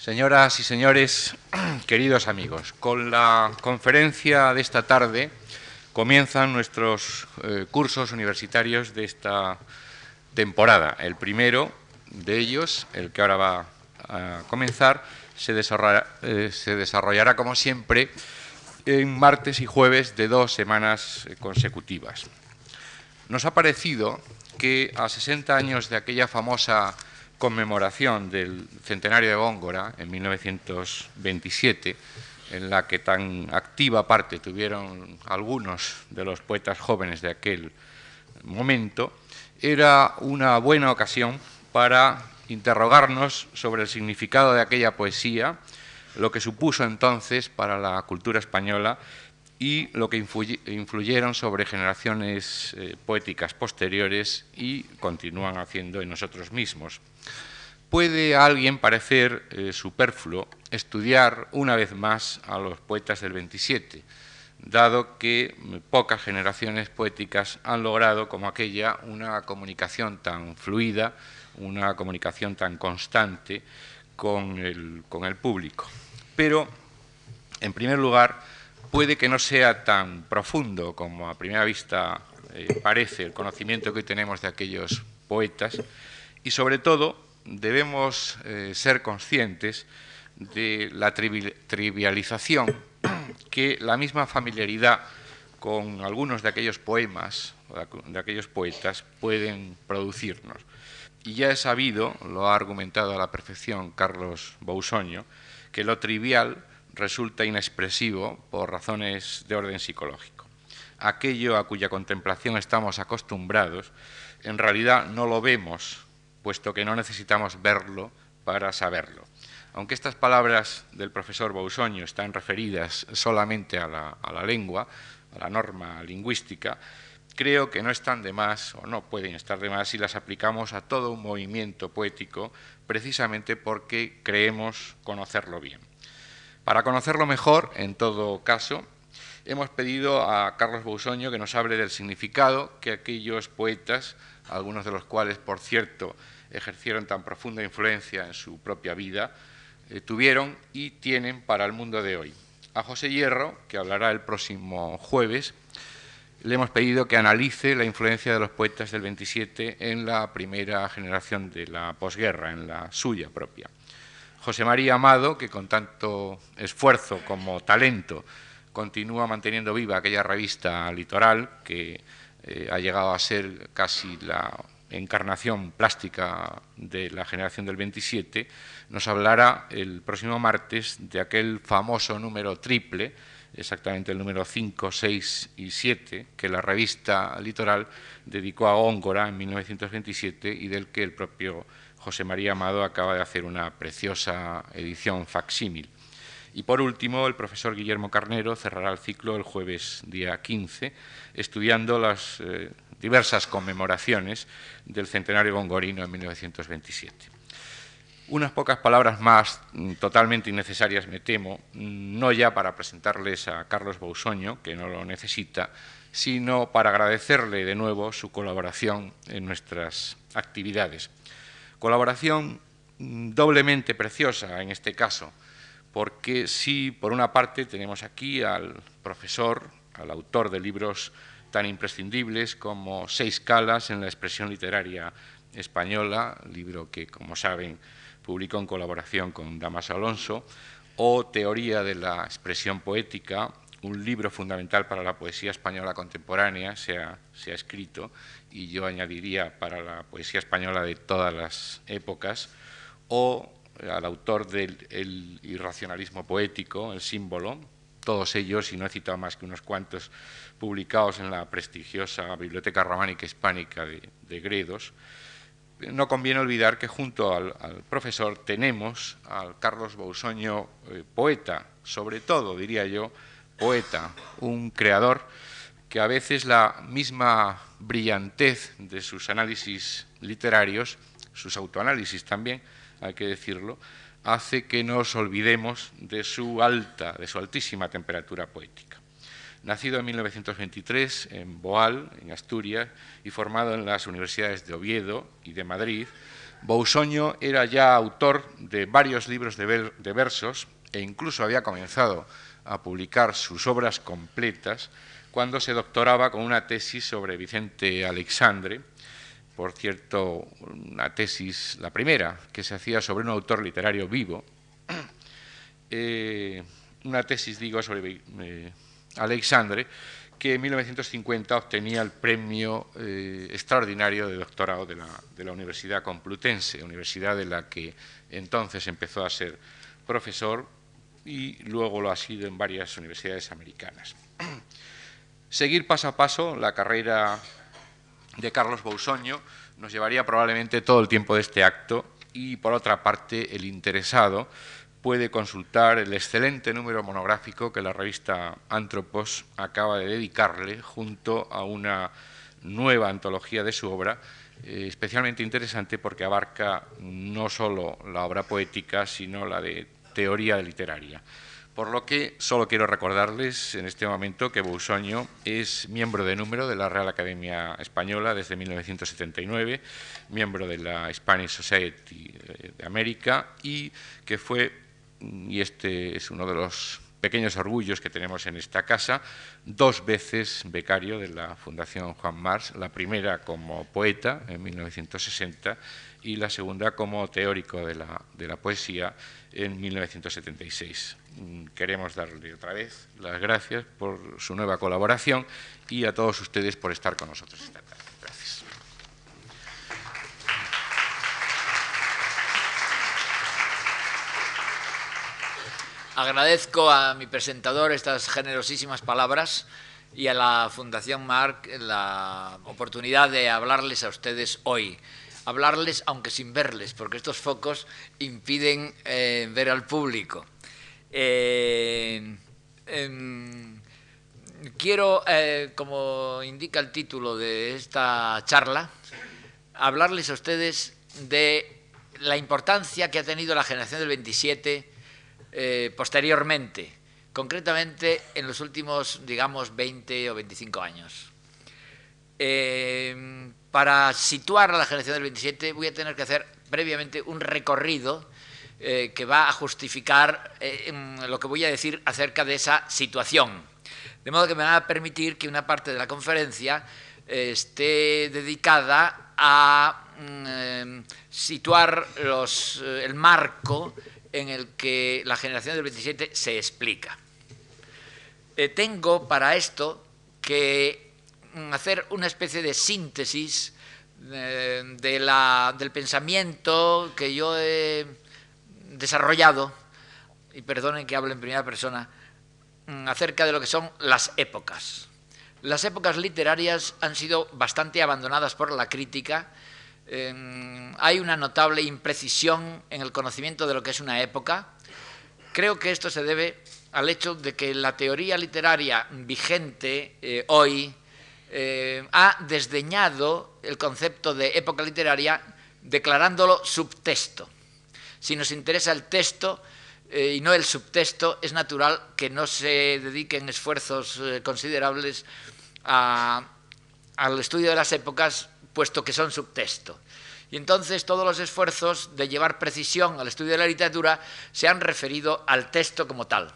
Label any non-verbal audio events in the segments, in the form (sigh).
Señoras y señores, (clears throat) queridos amigos, con la conferencia de esta tarde comienzan nuestros eh, cursos universitarios de esta temporada. El primero de ellos, el que ahora va a comenzar, se desarrollará, eh, se desarrollará como siempre en martes y jueves de dos semanas consecutivas. Nos ha parecido que a 60 años de aquella famosa conmemoración del centenario de Góngora en 1927, en la que tan activa parte tuvieron algunos de los poetas jóvenes de aquel momento, era una buena ocasión para interrogarnos sobre el significado de aquella poesía, lo que supuso entonces para la cultura española y lo que influyeron sobre generaciones eh, poéticas posteriores y continúan haciendo en nosotros mismos. Puede alguien parecer eh, superfluo estudiar una vez más a los poetas del 27, dado que pocas generaciones poéticas han logrado, como aquella, una comunicación tan fluida, una comunicación tan constante con el, con el público. Pero, en primer lugar, puede que no sea tan profundo como a primera vista eh, parece el conocimiento que tenemos de aquellos poetas y sobre todo debemos eh, ser conscientes de la trivialización que la misma familiaridad con algunos de aquellos poemas, de aquellos poetas, pueden producirnos. Y ya he sabido, lo ha argumentado a la perfección Carlos Bousoño, que lo trivial resulta inexpresivo por razones de orden psicológico. Aquello a cuya contemplación estamos acostumbrados, en realidad no lo vemos, puesto que no necesitamos verlo para saberlo. Aunque estas palabras del profesor Bausoño están referidas solamente a la, a la lengua, a la norma lingüística, creo que no están de más o no pueden estar de más si las aplicamos a todo un movimiento poético, precisamente porque creemos conocerlo bien. Para conocerlo mejor, en todo caso, hemos pedido a Carlos Bousoño que nos hable del significado que aquellos poetas, algunos de los cuales, por cierto, ejercieron tan profunda influencia en su propia vida, eh, tuvieron y tienen para el mundo de hoy. A José Hierro, que hablará el próximo jueves, le hemos pedido que analice la influencia de los poetas del 27 en la primera generación de la posguerra, en la suya propia. José María Amado, que con tanto esfuerzo como talento continúa manteniendo viva aquella revista litoral que eh, ha llegado a ser casi la encarnación plástica de la generación del 27, nos hablará el próximo martes de aquel famoso número triple, exactamente el número 5, 6 y 7, que la revista Litoral dedicó a Góngora en 1927 y del que el propio José María Amado acaba de hacer una preciosa edición facsímil. Y por último, el profesor Guillermo Carnero cerrará el ciclo el jueves día 15, estudiando las eh, diversas conmemoraciones del centenario gongorino en 1927. Unas pocas palabras más, mm, totalmente innecesarias, me temo, mm, no ya para presentarles a Carlos Bousoño, que no lo necesita, sino para agradecerle de nuevo su colaboración en nuestras actividades. Colaboración mm, doblemente preciosa en este caso, porque sí, por una parte tenemos aquí al profesor, al autor de libros tan imprescindibles como Seis calas en la expresión literaria española, libro que, como saben, publicó en colaboración con Damaso Alonso, o Teoría de la expresión poética, un libro fundamental para la poesía española contemporánea, se se ha escrito, y yo añadiría para la poesía española de todas las épocas, o al autor del irracionalismo poético, El símbolo, todos ellos, y no he citado más que unos cuantos, publicados en la prestigiosa Biblioteca Románica Hispánica de, Gredos. No conviene olvidar que junto al, profesor tenemos al Carlos Bousoño, eh, poeta, sobre todo, diría yo, poeta, un creador que a veces la misma brillantez de sus análisis literarios, sus autoanálisis también, hay que decirlo, hace que nos olvidemos de su alta, de su altísima temperatura poética. Nacido en 1923 en Boal, en Asturias, y formado en las universidades de Oviedo y de Madrid, Bousoño era ya autor de varios libros de, de versos e incluso había comenzado a publicar sus obras completas cuando se doctoraba con una tesis sobre Vicente Alexandre, por cierto, una tesis, la primera, que se hacía sobre un autor literario vivo, (clears throat) eh, una tesis, digo, sobre eh, Alexandre, que en 1950 obtenía el premio eh, extraordinario de doctorado de la, de la Universidad Complutense, universidad de la que entonces empezó a ser profesor y luego lo ha sido en varias universidades americanas. (clears throat) Seguir paso a paso la carrera de Carlos Bousoño nos llevaría probablemente todo el tiempo de este acto y, por otra parte, el interesado puede consultar el excelente número monográfico que la revista Antropos acaba de dedicarle junto a una nueva antología de su obra, eh, especialmente interesante porque abarca no solo la obra poética, sino la de teoría literaria. Por lo que solo quiero recordarles en este momento que Bousoño es miembro de número de la Real Academia Española desde 1979, miembro de la Spanish Society de América y que fue, y este es uno de los pequeños orgullos que tenemos en esta casa, dos veces becario de la Fundación Juan Mars, la primera como poeta en 1960 y la segunda como teórico de la, de la poesía en 1976. Mm, queremos darle otra vez las gracias por su nueva colaboración y a todos ustedes por estar con nosotros esta tarde. Gracias. Agradezco a mi presentador estas generosísimas palabras y a la Fundación Marc la oportunidad de hablarles a ustedes hoy hablarles aunque sin verles, porque estos focos impiden eh, ver al público. Eh, em, quiero, eh, como indica el título de esta charla, hablarles a ustedes de la importancia que ha tenido la generación del 27 posteriormente, concretamente en los últimos, digamos, 20 o 25 años. Em, para situar a la generación del 27 voy a tener que hacer previamente un recorrido eh, que va a justificar eh, lo que voy a decir acerca de esa situación. De modo que me va a permitir que una parte de la conferencia eh, esté dedicada a mm, situar el marco en el que la generación del 27 se explica. tengo para esto que hacer una especie de síntesis eh, del pensamiento que yo he desarrollado, y perdonen que hable en primera persona, mm, acerca de lo que son las épocas. Las épocas literarias han sido bastante abandonadas por la crítica. hay una notable imprecisión en el conocimiento de lo que es una época. Creo que esto se debe al hecho de que la teoría literaria vigente eh, hoy eh, ha desdeñado el concepto de época literaria declarándolo subtexto. Si nos interesa el texto eh, y no el subtexto, es natural que no se dediquen esfuerzos eh, considerables al estudio de las épocas, puesto que son subtexto. Y entonces todos los esfuerzos de llevar precisión al estudio de la literatura se han referido al texto como tal.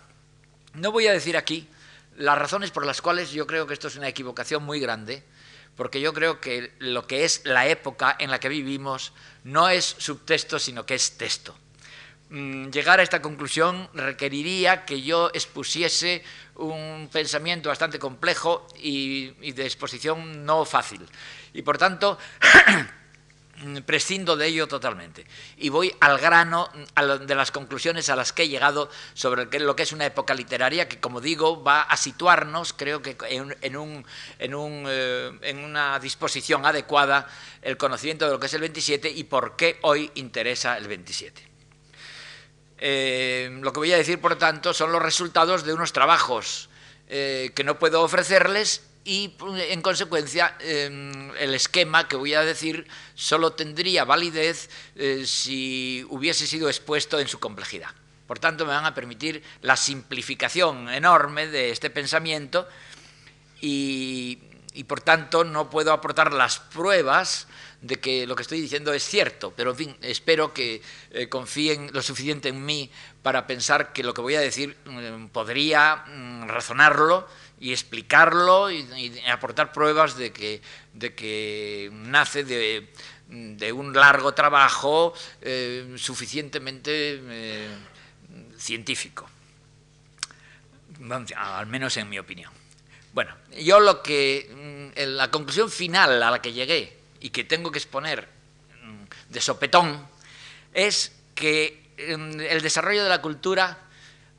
No voy a decir aquí las razones por las cuales yo creo que esto es una equivocación muy grande, porque yo creo que lo que es la época en la que vivimos no es subtexto, sino que es texto. Mm, llegar a esta conclusión requeriría que yo expusiese un pensamiento bastante complejo y, de exposición no fácil. Y por tanto, (clears throat) prescindo de ello totalmente y voy al grano de las conclusiones a las que he llegado sobre lo que es una época literaria que, como digo, va a situarnos, creo que en, eh, una disposición adecuada el conocimiento de lo que es el 27 y por qué hoy interesa el 27. Eh, lo que voy a decir, por tanto, son los resultados de unos trabajos eh, que no puedo ofrecerles y en consecuencia em, el esquema que voy a decir solo tendría validez eh, si hubiese sido expuesto en su complejidad. Por tanto, me van a permitir la simplificación enorme de este pensamiento y, por tanto no puedo aportar las pruebas de que lo que estoy diciendo es cierto, pero en fin, espero que eh, confíen lo suficiente en mí para pensar que lo que voy a decir mm, podría mm, razonarlo y explicarlo y, aportar pruebas de que, de que nace de, un largo trabajo eh, suficientemente eh, científico, al menos en mi opinión. Bueno, yo lo que, mm, la conclusión final a la que llegué y que tengo que exponer mm, de sopetón es que mm, el desarrollo de la cultura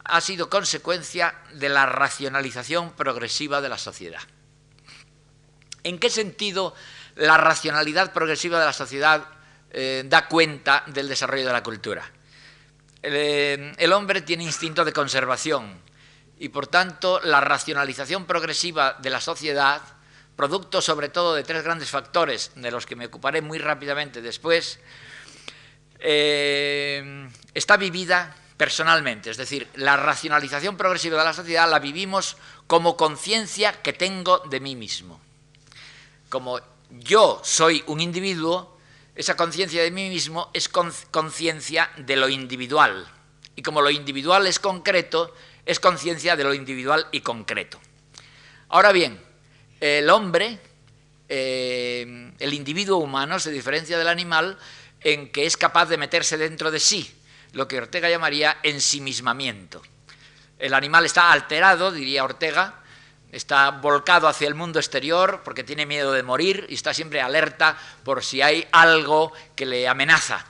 ha sido consecuencia de la racionalización progresiva de la sociedad. ¿En qué sentido la racionalidad progresiva de la sociedad eh, da cuenta del desarrollo de la cultura? el eh, hombre tiene instinto de conservación, y por tanto la racionalización progresiva de la sociedad, producto sobre todo de tres grandes factores, de los que me ocuparé muy rápidamente después, eh, está vivida personalmente. Es decir, la racionalización progresiva de la sociedad la vivimos como conciencia que tengo de mí mismo. Como yo soy un individuo, esa conciencia de mí mismo es conciencia de lo individual. Y como lo individual es concreto, es conciencia de lo individual y concreto. Ahora bien, el hombre, eh, el individuo humano, se diferencia del animal en que es capaz de meterse dentro de sí, lo que Ortega llamaría ensimismamiento. El animal está alterado, diría Ortega, está volcado hacia el mundo exterior porque tiene miedo de morir y está siempre alerta por si hay algo que le amenaza.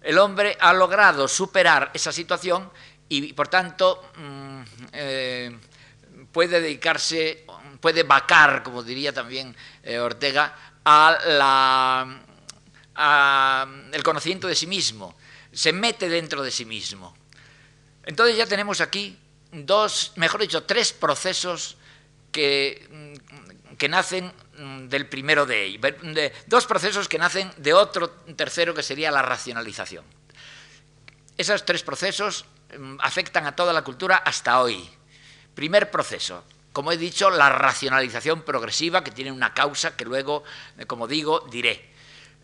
El hombre ha logrado superar esa situación y por tanto mm, eh, puede dedicarse, puede vacar, como diría también eh, Ortega, a el conocimiento de sí mismo, se mete dentro de sí mismo. Entonces ya tenemos aquí dos, mejor dicho, tres procesos que, mm, que nacen mm, del primero de ellos, dos procesos que nacen de otro tercero que sería la racionalización. Esos tres procesos Mm, afectan a toda la cultura hasta hoy. Primer proceso, como he dicho, la racionalización progresiva, que tiene una causa que luego, eh, como digo, diré.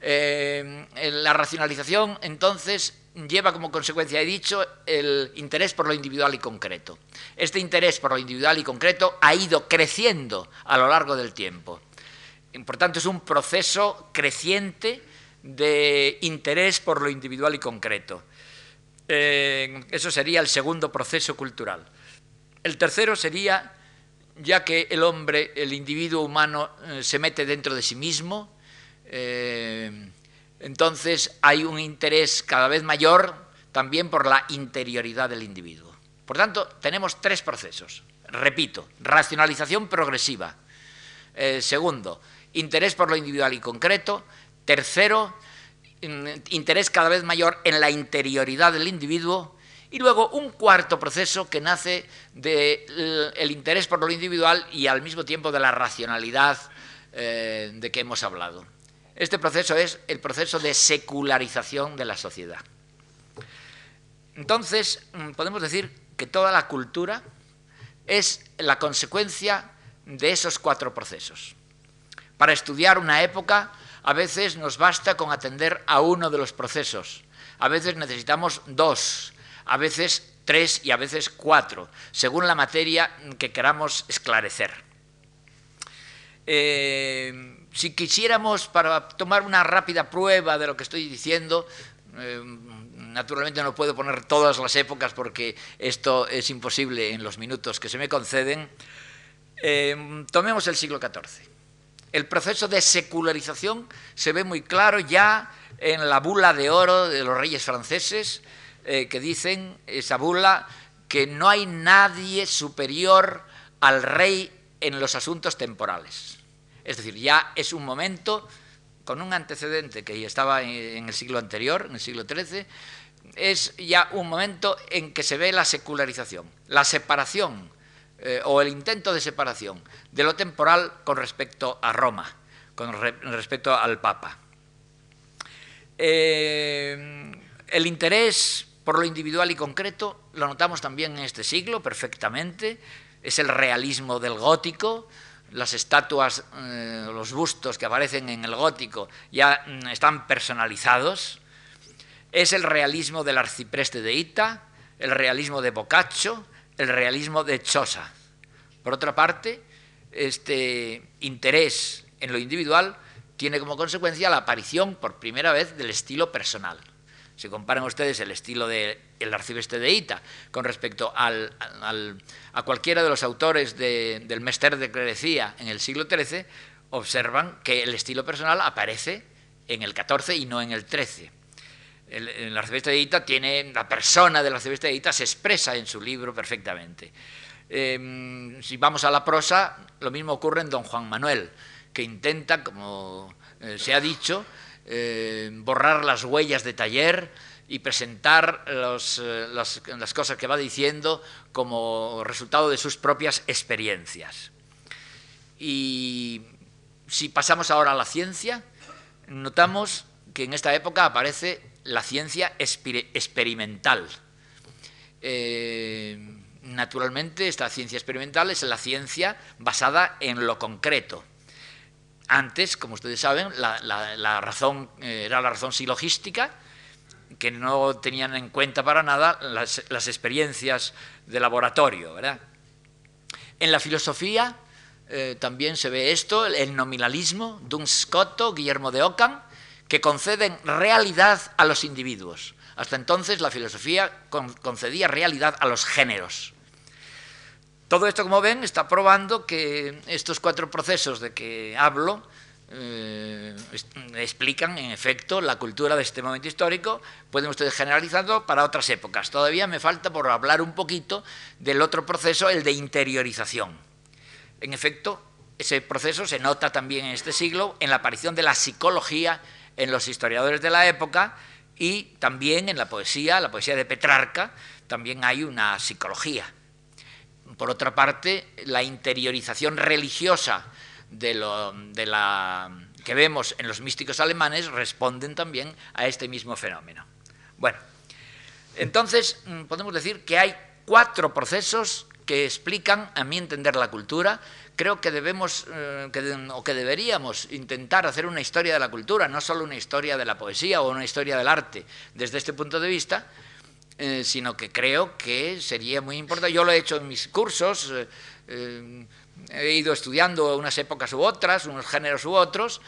Eh, la racionalización, entonces, lleva como consecuencia, he dicho, el interés por lo individual y concreto. Este interés por lo individual y concreto ha ido creciendo a lo largo del tiempo. Por tanto, es un proceso creciente de interés por lo individual y concreto. Eh, eso sería el segundo proceso cultural. El tercero sería, ya que el hombre, el individuo humano, eh, se mete dentro de sí mismo, eh, entonces hay un interés cada vez mayor también por la interioridad del individuo. Por tanto, tenemos tres procesos. Repito, racionalización progresiva. segundo, interés por lo individual y concreto. Tercero, interés cada vez mayor en la interioridad del individuo y luego un cuarto proceso que nace del interés por lo individual y al mismo tiempo de la racionalidad eh, de que hemos hablado. Este proceso es el proceso de secularización de la sociedad. Entonces, mm, podemos decir que toda la cultura es la consecuencia de esos cuatro procesos. Para estudiar una época a veces nos basta con atender a uno de los procesos, a veces necesitamos dos, a veces tres y a veces cuatro, según la materia que queramos esclarecer. Eh, si quisiéramos, para tomar una rápida prueba de lo que estoy diciendo, eh, naturalmente no puedo poner todas las épocas porque esto es imposible en los minutos que se me conceden, eh, tomemos el siglo XIV. El proceso de secularización se ve muy claro ya en la bula de oro de los reyes franceses, eh, que dicen, esa bula, que no hay nadie superior al rey en los asuntos temporales. Es decir, ya es un momento, con un antecedente que estaba en el siglo anterior, en el siglo XIII, es ya un momento en que se ve la secularización, la separación eh, o el intento de separación de lo temporal con respecto a Roma, con respecto al Papa. Eh, el interés por lo individual y concreto lo notamos también en este siglo perfectamente, es el realismo del gótico, las estatuas, eh, los bustos que aparecen en el gótico ya mm, están personalizados. Es el realismo del arcipreste de Ita, el realismo de Boccaccio, el realismo de Chosa. Por otra parte, este interés en lo individual tiene como consecuencia la aparición por primera vez del estilo personal. Si comparan ustedes el estilo del arcipreste de Ita con respecto al, a cualquiera de los autores del Mester de Clerecía en el siglo XIII, observan que el estilo personal aparece en el XIV y no en el XIII. El, arcipreste de Ita tiene, la persona del arcipreste de Ita se expresa en su libro perfectamente. Em, si vamos a la prosa, lo mismo ocurre en Don Juan Manuel, que intenta, como eh, se ha dicho, eh, borrar las huellas de taller y presentar eh, las, cosas que va diciendo como resultado de sus propias experiencias. Y si pasamos ahora a la ciencia, notamos que en esta época aparece la ciencia experimental. Eh, naturalmente, esta ciencia experimental es la ciencia basada en lo concreto. Antes, como ustedes saben, la, razón eh, era la razón silogística, que no tenían en cuenta para nada las, experiencias de laboratorio. En la filosofía eh, también se ve esto, el nominalismo, Duns Scotto, Guillermo de Ockham, que conceden realidad a los individuos. Hasta entonces la filosofía concedía realidad a los géneros. Todo esto, como ven, está probando que estos cuatro procesos de que hablo eh, explican, en efecto, la cultura de este momento histórico. Pueden ustedes generalizarlo para otras épocas. Todavía me falta por hablar un poquito del otro proceso, el de interiorización. En efecto, ese proceso se nota también en este siglo en la aparición de la psicología en los historiadores de la época y también en la poesía, la poesía de Petrarca, también hay una psicología por otra parte, la interiorización religiosa de, la que vemos en los místicos alemanes responden también a este mismo fenómeno. Bueno, entonces mm, podemos decir que hay cuatro procesos que explican, a mi entender, la cultura. Creo que debemos, eh, o que deberíamos intentar hacer una historia de la cultura, no solo una historia de la poesía o una historia del arte desde este punto de vista, eh, sino que creo que sería muy importante. Yo lo he hecho en mis cursos, eh, eh, he ido estudiando unas épocas u otras, unos géneros u otros,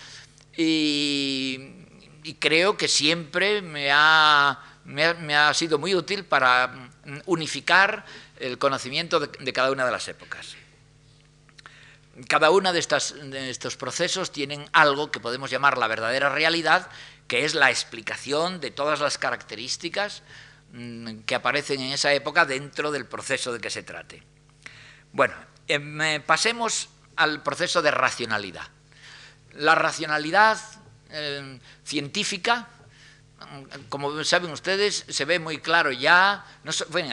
y, creo que siempre me ha, me, ha, sido muy útil para unificar el conocimiento de, cada una de las épocas. Cada uno de, de estos procesos tienen algo que podemos llamar la verdadera realidad, que es la explicación de todas las características que aparecen en esa época dentro del proceso de que se trate. Bueno, em, pasemos al proceso de racionalidad. La racionalidad em, científica, mm, como saben ustedes, se ve muy claro ya, no,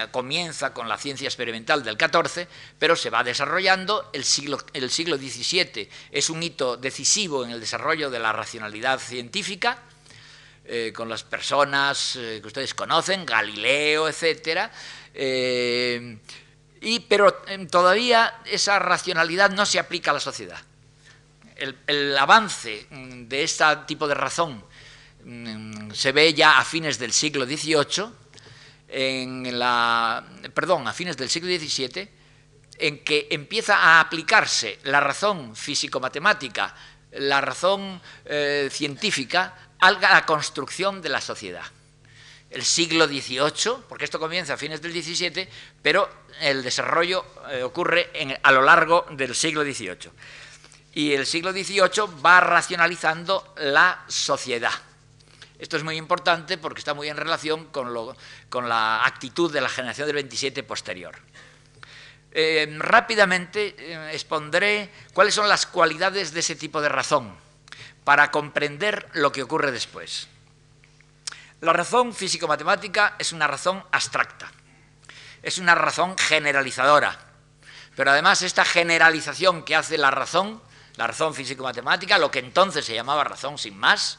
comienza con la ciencia experimental del XIV, pero se va desarrollando, el siglo, el siglo XVII es un hito decisivo en el desarrollo de la racionalidad científica, eh, con las personas eh, que ustedes conocen, Galileo, etc. Eh, y, pero todavía esa racionalidad no se aplica a la sociedad. El, avance mm, de este tipo de razón mm, se ve ya a fines del siglo XVIII, en la, perdón, a fines del siglo XVII, en que empieza a aplicarse la razón físico-matemática, la razón científica a la construcción de la sociedad. El siglo XVIII, porque esto comienza a fines del XVII, pero el desarrollo eh, ocurre a lo largo del siglo XVIII. Y el siglo XVIII va racionalizando la sociedad. Esto es muy importante porque está muy en relación con, la actitud de la generación del 27 posterior. Eh, rápidamente eh, expondré cuáles son las cualidades de ese tipo de razón para comprender lo que ocurre después. La razón físico-matemática es una razón abstracta, es una razón generalizadora, pero además esta generalización que hace la razón, la razón físico-matemática, lo que entonces se llamaba razón sin más,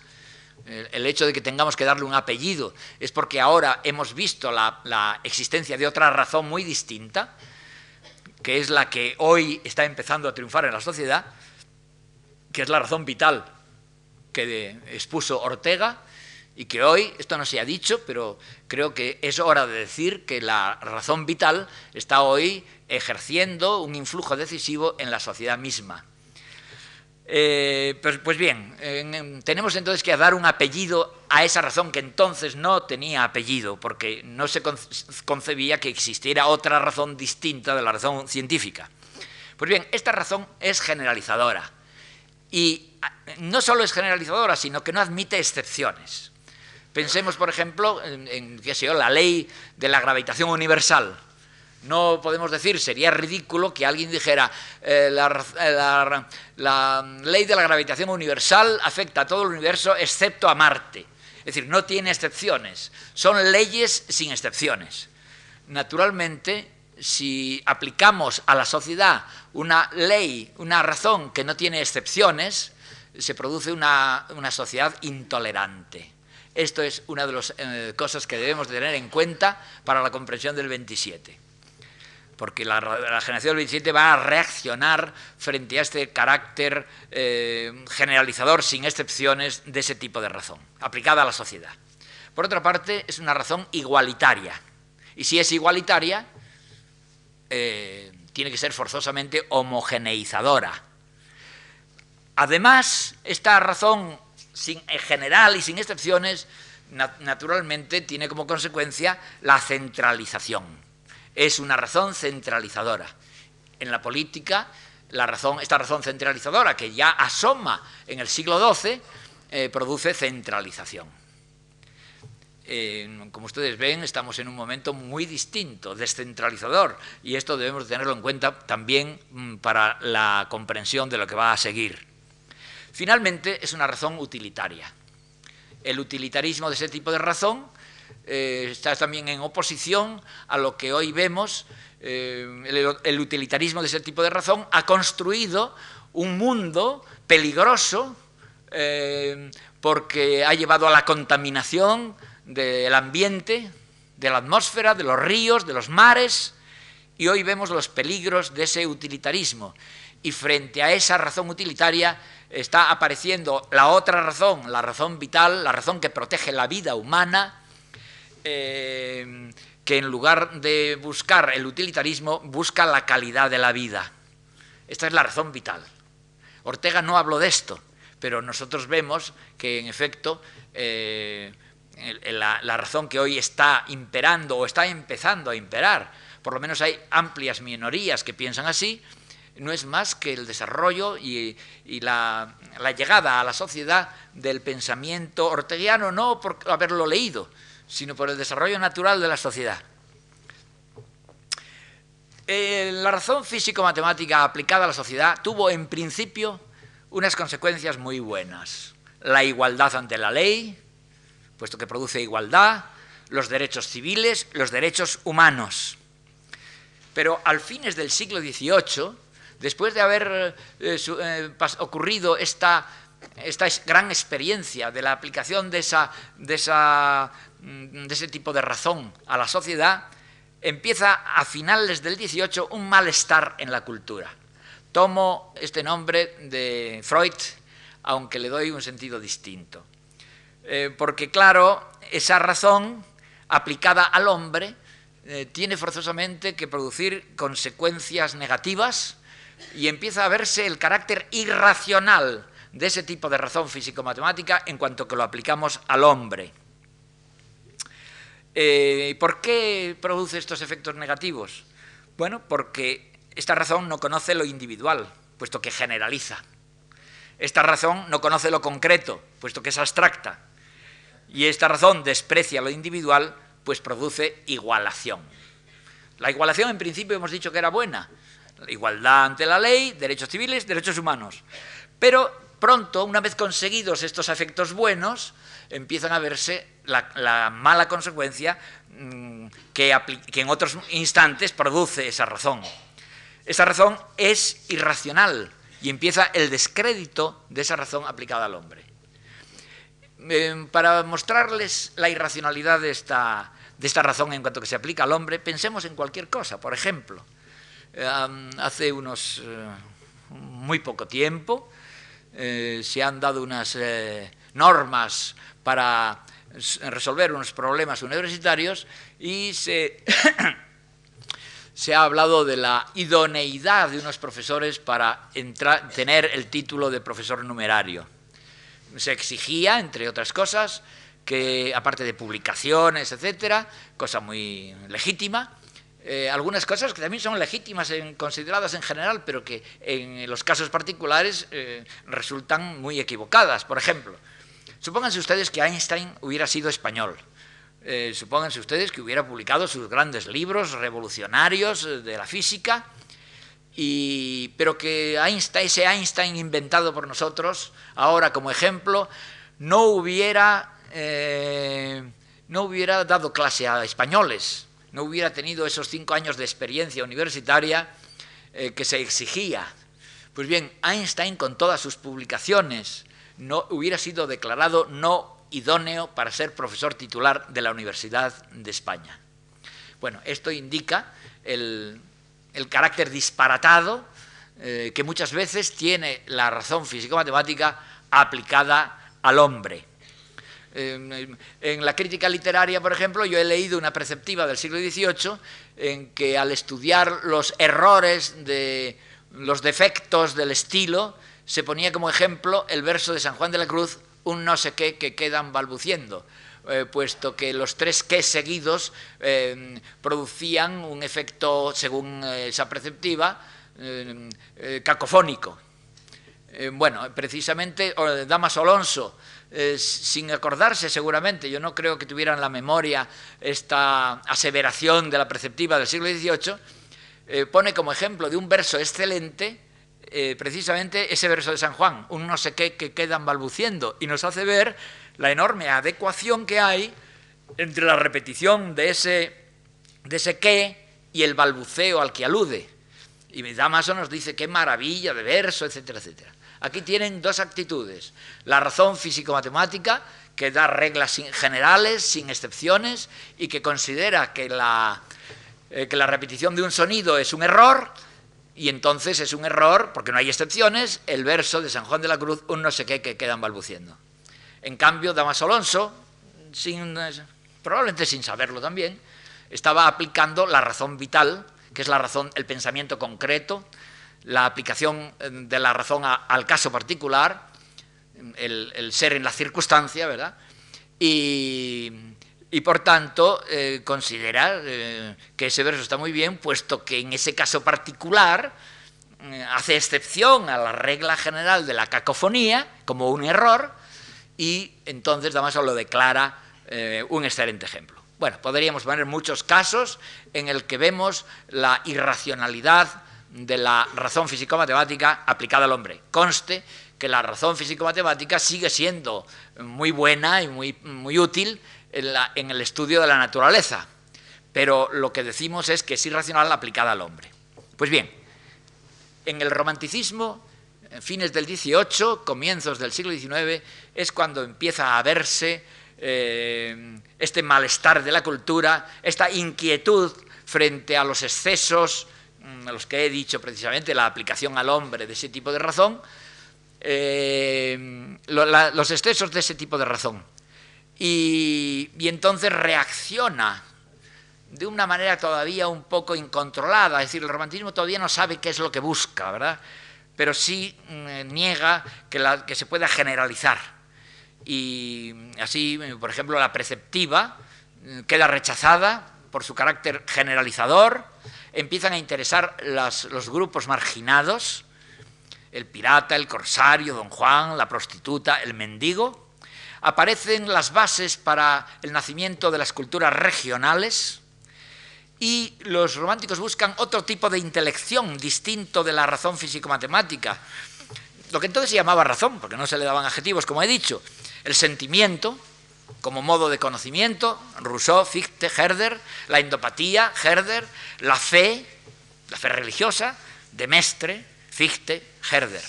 el hecho de que tengamos que darle un apellido es porque ahora hemos visto la, existencia de otra razón muy distinta, que es la que hoy está empezando a triunfar en la sociedad, que es la razón vital que expuso Ortega y que hoy, esto no se ha dicho, pero creo que es hora de decir que la razón vital está hoy ejerciendo un influjo decisivo en la sociedad misma. Eh, pues, pues, bien, tenemos entonces que dar un apellido a esa razón que entonces no tenía apellido, porque no se concebía que existiera otra razón distinta de la razón científica. Pues bien, esta razón es generalizadora. Y no solo es generalizadora, sino que no admite excepciones. Pensemos, por ejemplo, en, la ley de la gravitación universal. No podemos decir, sería ridículo que alguien dijera, eh, la, la, ley de la gravitación universal afecta a todo el universo excepto a Marte. Es decir, no tiene excepciones, son leyes sin excepciones. Naturalmente, si aplicamos a la sociedad una ley, una razón que no tiene excepciones, se produce una, sociedad intolerante. Esto es una de las eh, cosas que debemos tener en cuenta para la comprensión del 27 porque la, generación del 27 va a reaccionar frente a este carácter eh, generalizador sin excepciones de ese tipo de razón, aplicada a la sociedad. Por otra parte, es una razón igualitaria. Y si es igualitaria, eh, tiene que ser forzosamente homogeneizadora. Además, esta razón en general y sin excepciones, naturalmente tiene como consecuencia la centralización es una razón centralizadora. En la política, esta razón centralizadora, que ya asoma en el siglo XII, eh, produce centralización. Eh, como ustedes ven, estamos en un momento muy distinto, descentralizador, y esto debemos tenerlo en cuenta también mm, para la comprensión de lo que va a seguir. Finalmente, es una razón utilitaria. El utilitarismo de ese tipo de razón eh, está también en oposición a lo que hoy vemos, eh, el, utilitarismo de ese tipo de razón ha construido un mundo peligroso eh, porque ha llevado a la contaminación del ambiente, de la atmósfera, de los ríos, de los mares, y hoy vemos los peligros de ese utilitarismo. Y frente a esa razón utilitaria está apareciendo la otra razón, la razón vital, la razón que protege la vida humana, eh, que en lugar de buscar el utilitarismo, busca la calidad de la vida. Esta es la razón vital. Ortega no habló de esto, pero nosotros vemos que en efecto eh, la, la, razón que hoy está imperando o está empezando a imperar, por lo menos hay amplias minorías que piensan así, no es más que el desarrollo y, la, llegada a la sociedad del pensamiento orteguiano, no por haberlo leído, sino por el desarrollo natural de la sociedad. Eh, la razón físico-matemática aplicada a la sociedad tuvo en principio unas consecuencias muy buenas. La igualdad ante la ley, puesto que produce igualdad, los derechos civiles, los derechos humanos. Pero al fines del siglo XVIII, después de haber eh, eh, ocurrido esta, esta, gran experiencia de la aplicación de esa, de esa Mm, de ese tipo de razón a la sociedad, empieza a finales del 18 un malestar en la cultura. Tomo este nombre de Freud, aunque le doy un sentido distinto. Eh, porque claro, esa razón aplicada al hombre tiene forzosamente que producir consecuencias negativas y empieza a verse el carácter irracional de ese tipo de razón físico-matemática en cuanto que lo aplicamos al hombre. Eh, ¿Por qué produce estos efectos negativos? Bueno, porque esta razón no conoce lo individual, puesto que generaliza. Esta razón no conoce lo concreto, puesto que es abstracta. Y esta razón desprecia lo individual, pues produce igualación. La igualación en principio hemos dicho que era buena. Igualdad ante la ley, derechos civiles, derechos humanos. Pero pronto, una vez conseguidos estos efectos buenos, empiezan a verse la, mala consecuencia mm, que, en otros instantes produce esa razón. Esa razón es irracional y empieza el descrédito de esa razón aplicada al hombre. Em, para mostrarles la irracionalidad de esta, de esta razón en cuanto que se aplica al hombre, pensemos en cualquier cosa. Por ejemplo, hace unos muy poco tiempo se han dado unas normas para resolver unos problemas universitarios y se, (coughs) se ha hablado de la idoneidad de unos profesores para tener el título de profesor numerario. Se exigía, entre otras cosas, que aparte de publicaciones, etcétera, cosa muy legítima, eh, algunas cosas que también son legítimas consideradas en general, pero que en los casos particulares eh, resultan muy equivocadas. Por ejemplo, Supónganse ustedes que Einstein hubiera sido español. Eh, supónganse ustedes que hubiera publicado sus grandes libros revolucionarios eh, de la física, y, pero que ese Einstein inventado por nosotros, ahora como ejemplo, no hubiera, no hubiera dado clase a españoles, no hubiera tenido esos cinco años de experiencia universitaria que se exigía. Pues bien, Einstein con todas sus publicaciones, no hubiera sido declarado no idóneo para ser profesor titular de la Universidad de España. Bueno, esto indica el, carácter disparatado eh, que muchas veces tiene la razón físico-matemática aplicada al hombre. En la crítica literaria, por ejemplo, yo he leído una preceptiva del siglo XVIII en que al estudiar los errores de los defectos del estilo, se ponía como ejemplo el verso de San Juan de la Cruz, un no sé qué que quedan balbuciendo. Eh, puesto que los tres que seguidos eh, producían un efecto, según eh, esa preceptiva, cacofónico. bueno, precisamente Damas Alonso, sin acordarse seguramente, yo no creo que tuvieran la memoria esta aseveración de la preceptiva del siglo XVIII, pone como ejemplo de un verso excelente eh, precisamente ese verso de San Juan, un no sé qué que quedan balbuciendo, y nos hace ver la enorme adecuación que hay entre la repetición de ese, de ese qué y el balbuceo al que alude. Y Damaso nos dice qué maravilla de verso, etcétera, etcétera. Aquí tienen dos actitudes. La razón físico-matemática, que da reglas generales, sin excepciones, y que considera que la, eh, que la repetición de un sonido es un error, y entonces es un error, porque no hay excepciones, el verso de San Juan de la Cruz, un no sé qué que quedan balbuciendo. En cambio, Damaso Alonso, sin, probablemente sin saberlo también, estaba aplicando la razón vital, que es la razón, el pensamiento concreto, la aplicación eh, de la razón al caso particular, el, ser en la circunstancia, ¿verdad? Y, y por tanto eh, considera eh, que ese verso está muy bien, puesto que en ese caso particular eh, hace excepción a la regla general de la cacofonía como un error y entonces Damaso lo declara un excelente ejemplo. Bueno, podríamos poner muchos casos en el que vemos la irracionalidad de la razón físico-matemática aplicada al hombre. Conste que la razón físico-matemática sigue siendo muy buena y muy, muy útil en, el estudio de la naturaleza, pero lo que decimos es que es irracional aplicada al hombre. Pues bien, en el romanticismo, fines del XVIII, comienzos del siglo XIX, es cuando empieza a verse eh, este malestar de la cultura, esta inquietud frente a los excesos, a los que he dicho precisamente, la aplicación al hombre de ese tipo de razón, eh, los excesos de ese tipo de razón y, entonces reacciona de una manera todavía un poco incontrolada, es decir, el romanticismo todavía no sabe qué es lo que busca, ¿verdad? Pero sí mm, niega que, que, se pueda generalizar. Y así, por ejemplo, la preceptiva mm, queda rechazada por su carácter generalizador, empiezan a interesar los grupos marginados, el pirata, el corsario, don Juan, la prostituta, el mendigo, aparecen las bases para el nacimiento de las culturas regionales y los románticos buscan otro tipo de intelección distinto de la razón físico-matemática, lo que entonces se llamaba razón, porque no se le daban adjetivos, como he dicho, el sentimiento como modo de conocimiento, Rousseau, Fichte, Herder, la endopatía, Herder, la fe, la fe religiosa, de Mestre, Fichte, Herder.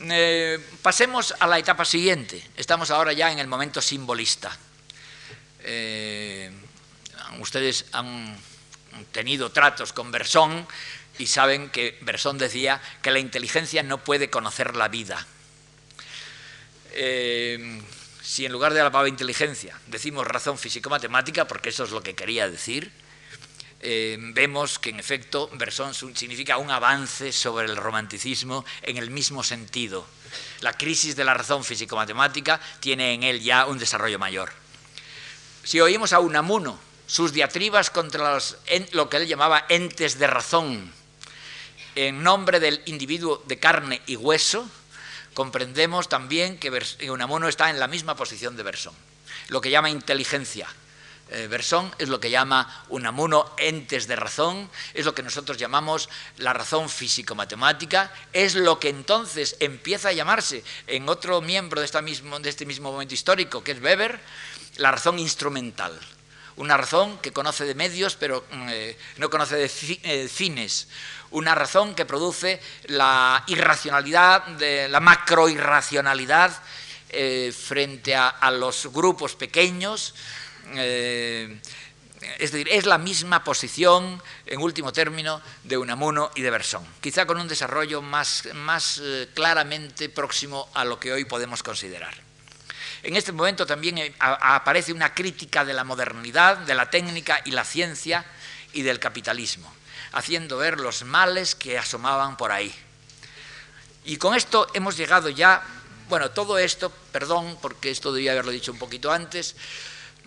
Eh, pasemos a la etapa siguiente. Estamos ahora ya en el momento simbolista. Eh, ustedes han tenido tratos con Bersón y saben que Bersón decía que la inteligencia no puede conocer la vida. Eh, si en lugar de la palabra inteligencia decimos razón físico-matemática, porque eso es lo que quería decir, eh, vemos que en efecto Bersón significa un avance sobre el romanticismo en el mismo sentido. La crisis de la razón físico-matemática tiene en él ya un desarrollo mayor. Si oímos a Unamuno sus diatribas contra lo que él llamaba entes de razón, en nombre del individuo de carne y hueso, comprendemos también que Unamuno está en la misma posición de Bersón, lo que llama inteligencia. Eh, es lo que llama Unamuno entes de razón, es lo que nosotros llamamos la razón físico-matemática, es lo que entonces empieza a llamarse en otro miembro de, de este mismo momento histórico, que es Weber, la razón instrumental una razón que conoce de medios pero mm, eh, no conoce de eh, fines, una razón que produce la irracionalidad, la macroirracionalidad eh, frente a, los grupos pequeños. es decir, es la misma posición, en último término, de Unamuno y de Bersón, quizá con un desarrollo más, más claramente próximo a lo que hoy podemos considerar. En este momento también eh, aparece una crítica de la modernidad, de la técnica y la ciencia y del capitalismo, haciendo ver los males que asomaban por ahí. Y con esto hemos llegado ya, bueno, todo esto, perdón, porque esto debía haberlo dicho un poquito antes,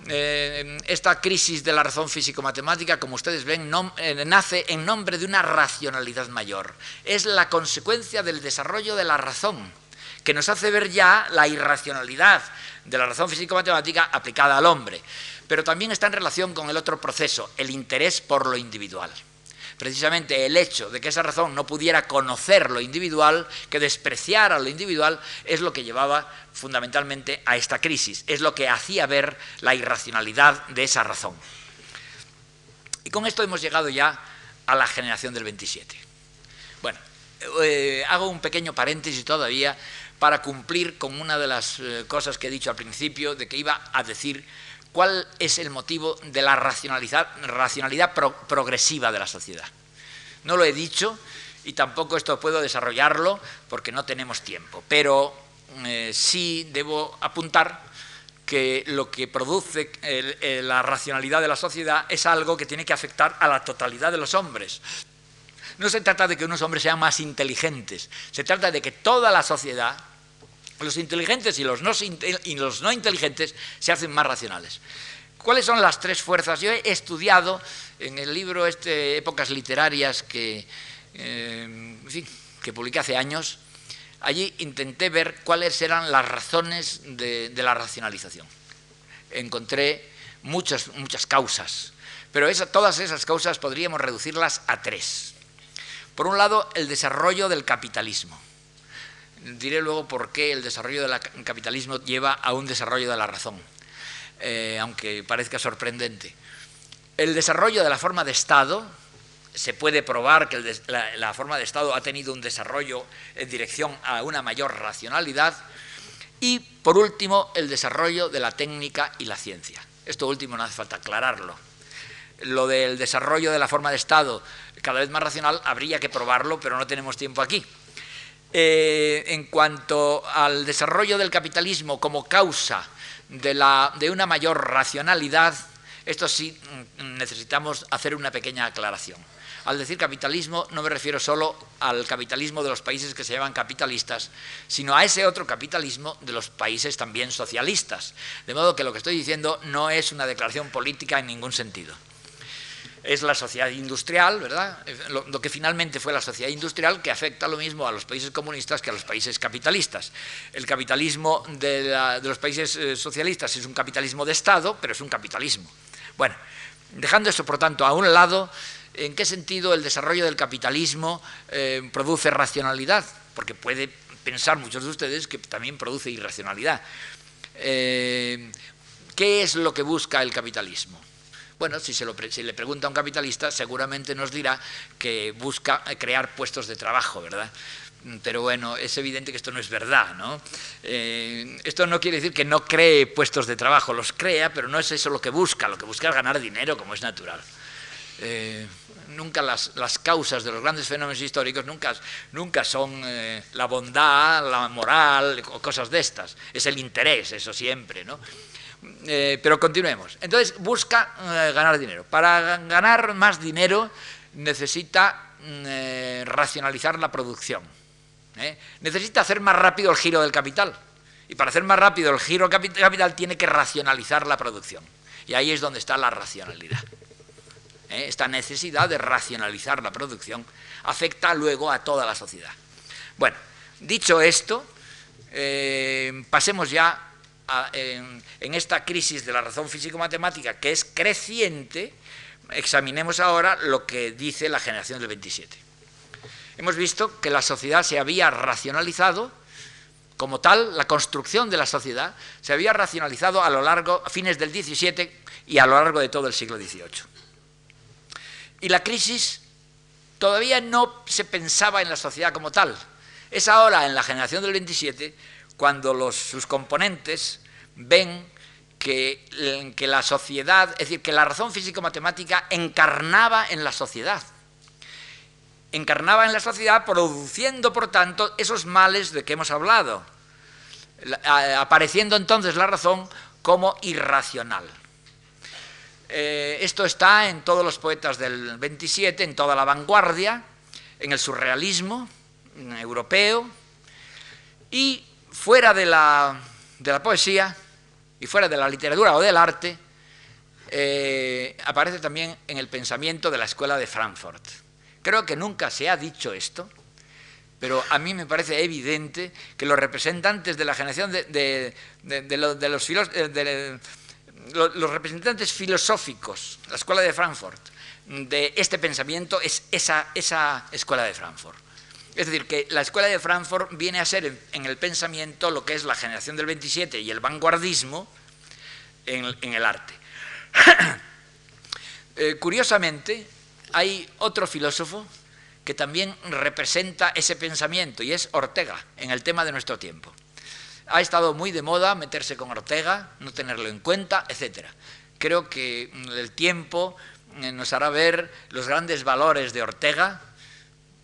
eh, esta crisis de la razón físico-matemática, como ustedes ven, eh, nace en nombre de una racionalidad mayor. Es la consecuencia del desarrollo de la razón que nos hace ver ya la irracionalidad de la razón físico-matemática aplicada al hombre, pero también está en relación con el otro proceso, el interés por lo individual. Precisamente el hecho de que esa razón no pudiera conocer lo individual, que despreciara lo individual, es lo que llevaba fundamentalmente a esta crisis, es lo que hacía ver la irracionalidad de esa razón. Y con esto hemos llegado ya a la generación del 27. Bueno, eh, hago un pequeño paréntesis todavía para cumplir con una de las eh, cosas que he dicho al principio, de que iba a decir cuál es el motivo de la racionalidad, progresiva de la sociedad. No lo he dicho y tampoco esto puedo desarrollarlo porque no tenemos tiempo, pero eh, sí debo apuntar que lo que produce la racionalidad de la sociedad es algo que tiene que afectar a la totalidad de los hombres. No se trata de que unos hombres sean más inteligentes, se trata de que toda la sociedad los inteligentes y los, no, y los no inteligentes se hacen más racionales. ¿Cuáles son las tres fuerzas? Yo he estudiado en el libro este, Épocas Literarias que, eh, que publiqué hace años, allí intenté ver cuáles eran las razones de, la racionalización. Encontré muchas, muchas causas, pero todas esas causas podríamos reducirlas a tres. Por un lado, el desarrollo del capitalismo diré luego por qué el desarrollo del capitalismo lleva a un desarrollo de la razón, eh, aunque parezca sorprendente. El desarrollo de la forma de Estado, se puede probar que la, forma de Estado ha tenido un desarrollo en dirección a una mayor racionalidad. Y, por último, el desarrollo de la técnica y la ciencia. Esto último no hace falta aclararlo. Lo del desarrollo de la forma de Estado cada vez más racional habría que probarlo, pero no tenemos tiempo aquí. Eh, en cuanto al desarrollo del capitalismo como causa de, una mayor racionalidad, esto sí mm, necesitamos hacer una pequeña aclaración. Al decir capitalismo no me refiero solo al capitalismo de los países que se llaman capitalistas, sino a ese otro capitalismo de los países también socialistas. De modo que lo que estoy diciendo no es una declaración política en ningún sentido es la sociedad industrial, ¿verdad? Lo, que finalmente fue la sociedad industrial que afecta lo mismo a los países comunistas que a los países capitalistas. El capitalismo de, los países eh, socialistas es un capitalismo de Estado, pero es un capitalismo. Bueno, dejando eso, por tanto, a un lado, ¿en qué sentido el desarrollo del capitalismo eh, produce racionalidad? Porque puede pensar muchos de ustedes que también produce irracionalidad. Eh, ¿Qué es lo que busca el capitalismo? Bueno, si, se le pregunta a un capitalista, seguramente nos dirá que busca crear puestos de trabajo, ¿verdad? Pero bueno, es evidente que esto no es verdad, ¿no? Eh, esto no quiere decir que no cree puestos de trabajo, los crea, pero no es eso lo que busca, lo que busca es ganar dinero, como es natural. eh, nunca las, causas de los grandes fenómenos históricos nunca, son eh, la bondad, la moral o cosas de estas. Es el interés, eso siempre, ¿no? Eh, pero continuemos. Entonces busca ganar dinero. Para ganar más dinero necesita mm, racionalizar la producción. Necesita hacer más rápido el giro del capital. Y para hacer más rápido el giro del capital tiene que racionalizar la producción. Y ahí es donde está la racionalidad. ¿eh? esta necesidad de racionalizar la producción, afecta luego a toda la sociedad. Bueno, dicho esto, eh, pasemos ya en, esta crisis de la razón físico-matemática, que es creciente, examinemos ahora lo que dice la generación del 27. Hemos visto que la sociedad se había racionalizado, como tal, la construcción de la sociedad se había racionalizado a lo largo, a fines del 17 y a lo largo de todo el siglo XVIII. Y la crisis todavía no se pensaba en la sociedad como tal. Es ahora, en la generación del 27, cuando sus componentes ven que, la sociedad, es decir, que la razón físico-matemática encarnaba en la sociedad. Encarnaba en la sociedad produciendo, por tanto, esos males de que hemos hablado, apareciendo entonces la razón como irracional. Eh, esto está en todos los poetas del 27, en toda la vanguardia, en el surrealismo europeo y fuera de la, poesía y fuera de la literatura o del arte, eh, aparece también en el pensamiento de la escuela de Frankfurt. Creo que nunca se ha dicho esto, pero a mí me parece evidente que los representantes de la generación de, los filósofos los representantes filosóficos, la escuela de Frankfurt, de este pensamiento es esa, esa escuela de Frankfurt. Es decir, que la escuela de Frankfurt viene a ser en, el pensamiento lo que es la generación del 27 y el vanguardismo en, el arte. (clears throat) Eh, curiosamente, hay otro filósofo que también representa ese pensamiento y es Ortega en el tema de nuestro tiempo ha estado muy de moda meterse con Ortega, no tenerlo en cuenta, etc. Creo que el tiempo eh, nos hará ver los grandes valores de Ortega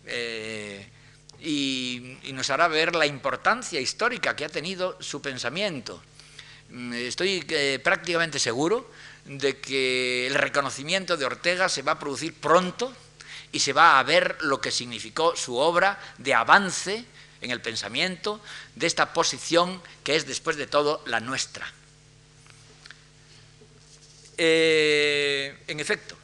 eh, y, nos hará ver la importancia histórica que ha tenido su pensamiento. Mm, estoy eh, prácticamente seguro de que el reconocimiento de Ortega se va a producir pronto y se va a ver lo que significó su obra de avance en el pensamiento de esta posición que es después de todo la nuestra. Eh, en efecto,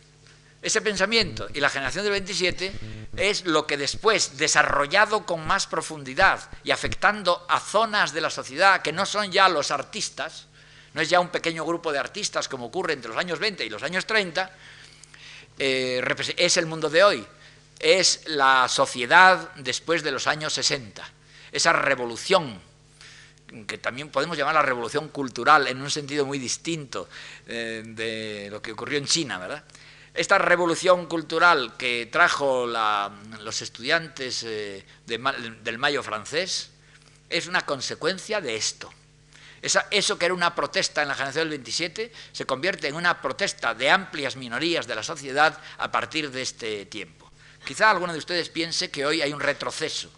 ese pensamiento y la generación del 27 es lo que después, desarrollado con más profundidad y afectando a zonas de la sociedad que no son ya los artistas, no es ya un pequeño grupo de artistas como ocurre entre los años 20 y los años 30, eh, es el mundo de hoy, es la sociedad después de los años 60, esa revolución que también podemos llamar la revolución cultural en un sentido muy distinto eh, de lo que ocurrió en China, ¿verdad? Esta revolución cultural que trajo los estudiantes eh, del Mayo francés es una consecuencia de esto. eso que era una protesta en la generación del 27 se convierte en una protesta de amplias minorías de la sociedad a partir de este tiempo. Quizá alguno de ustedes piense que hoy hay un retroceso.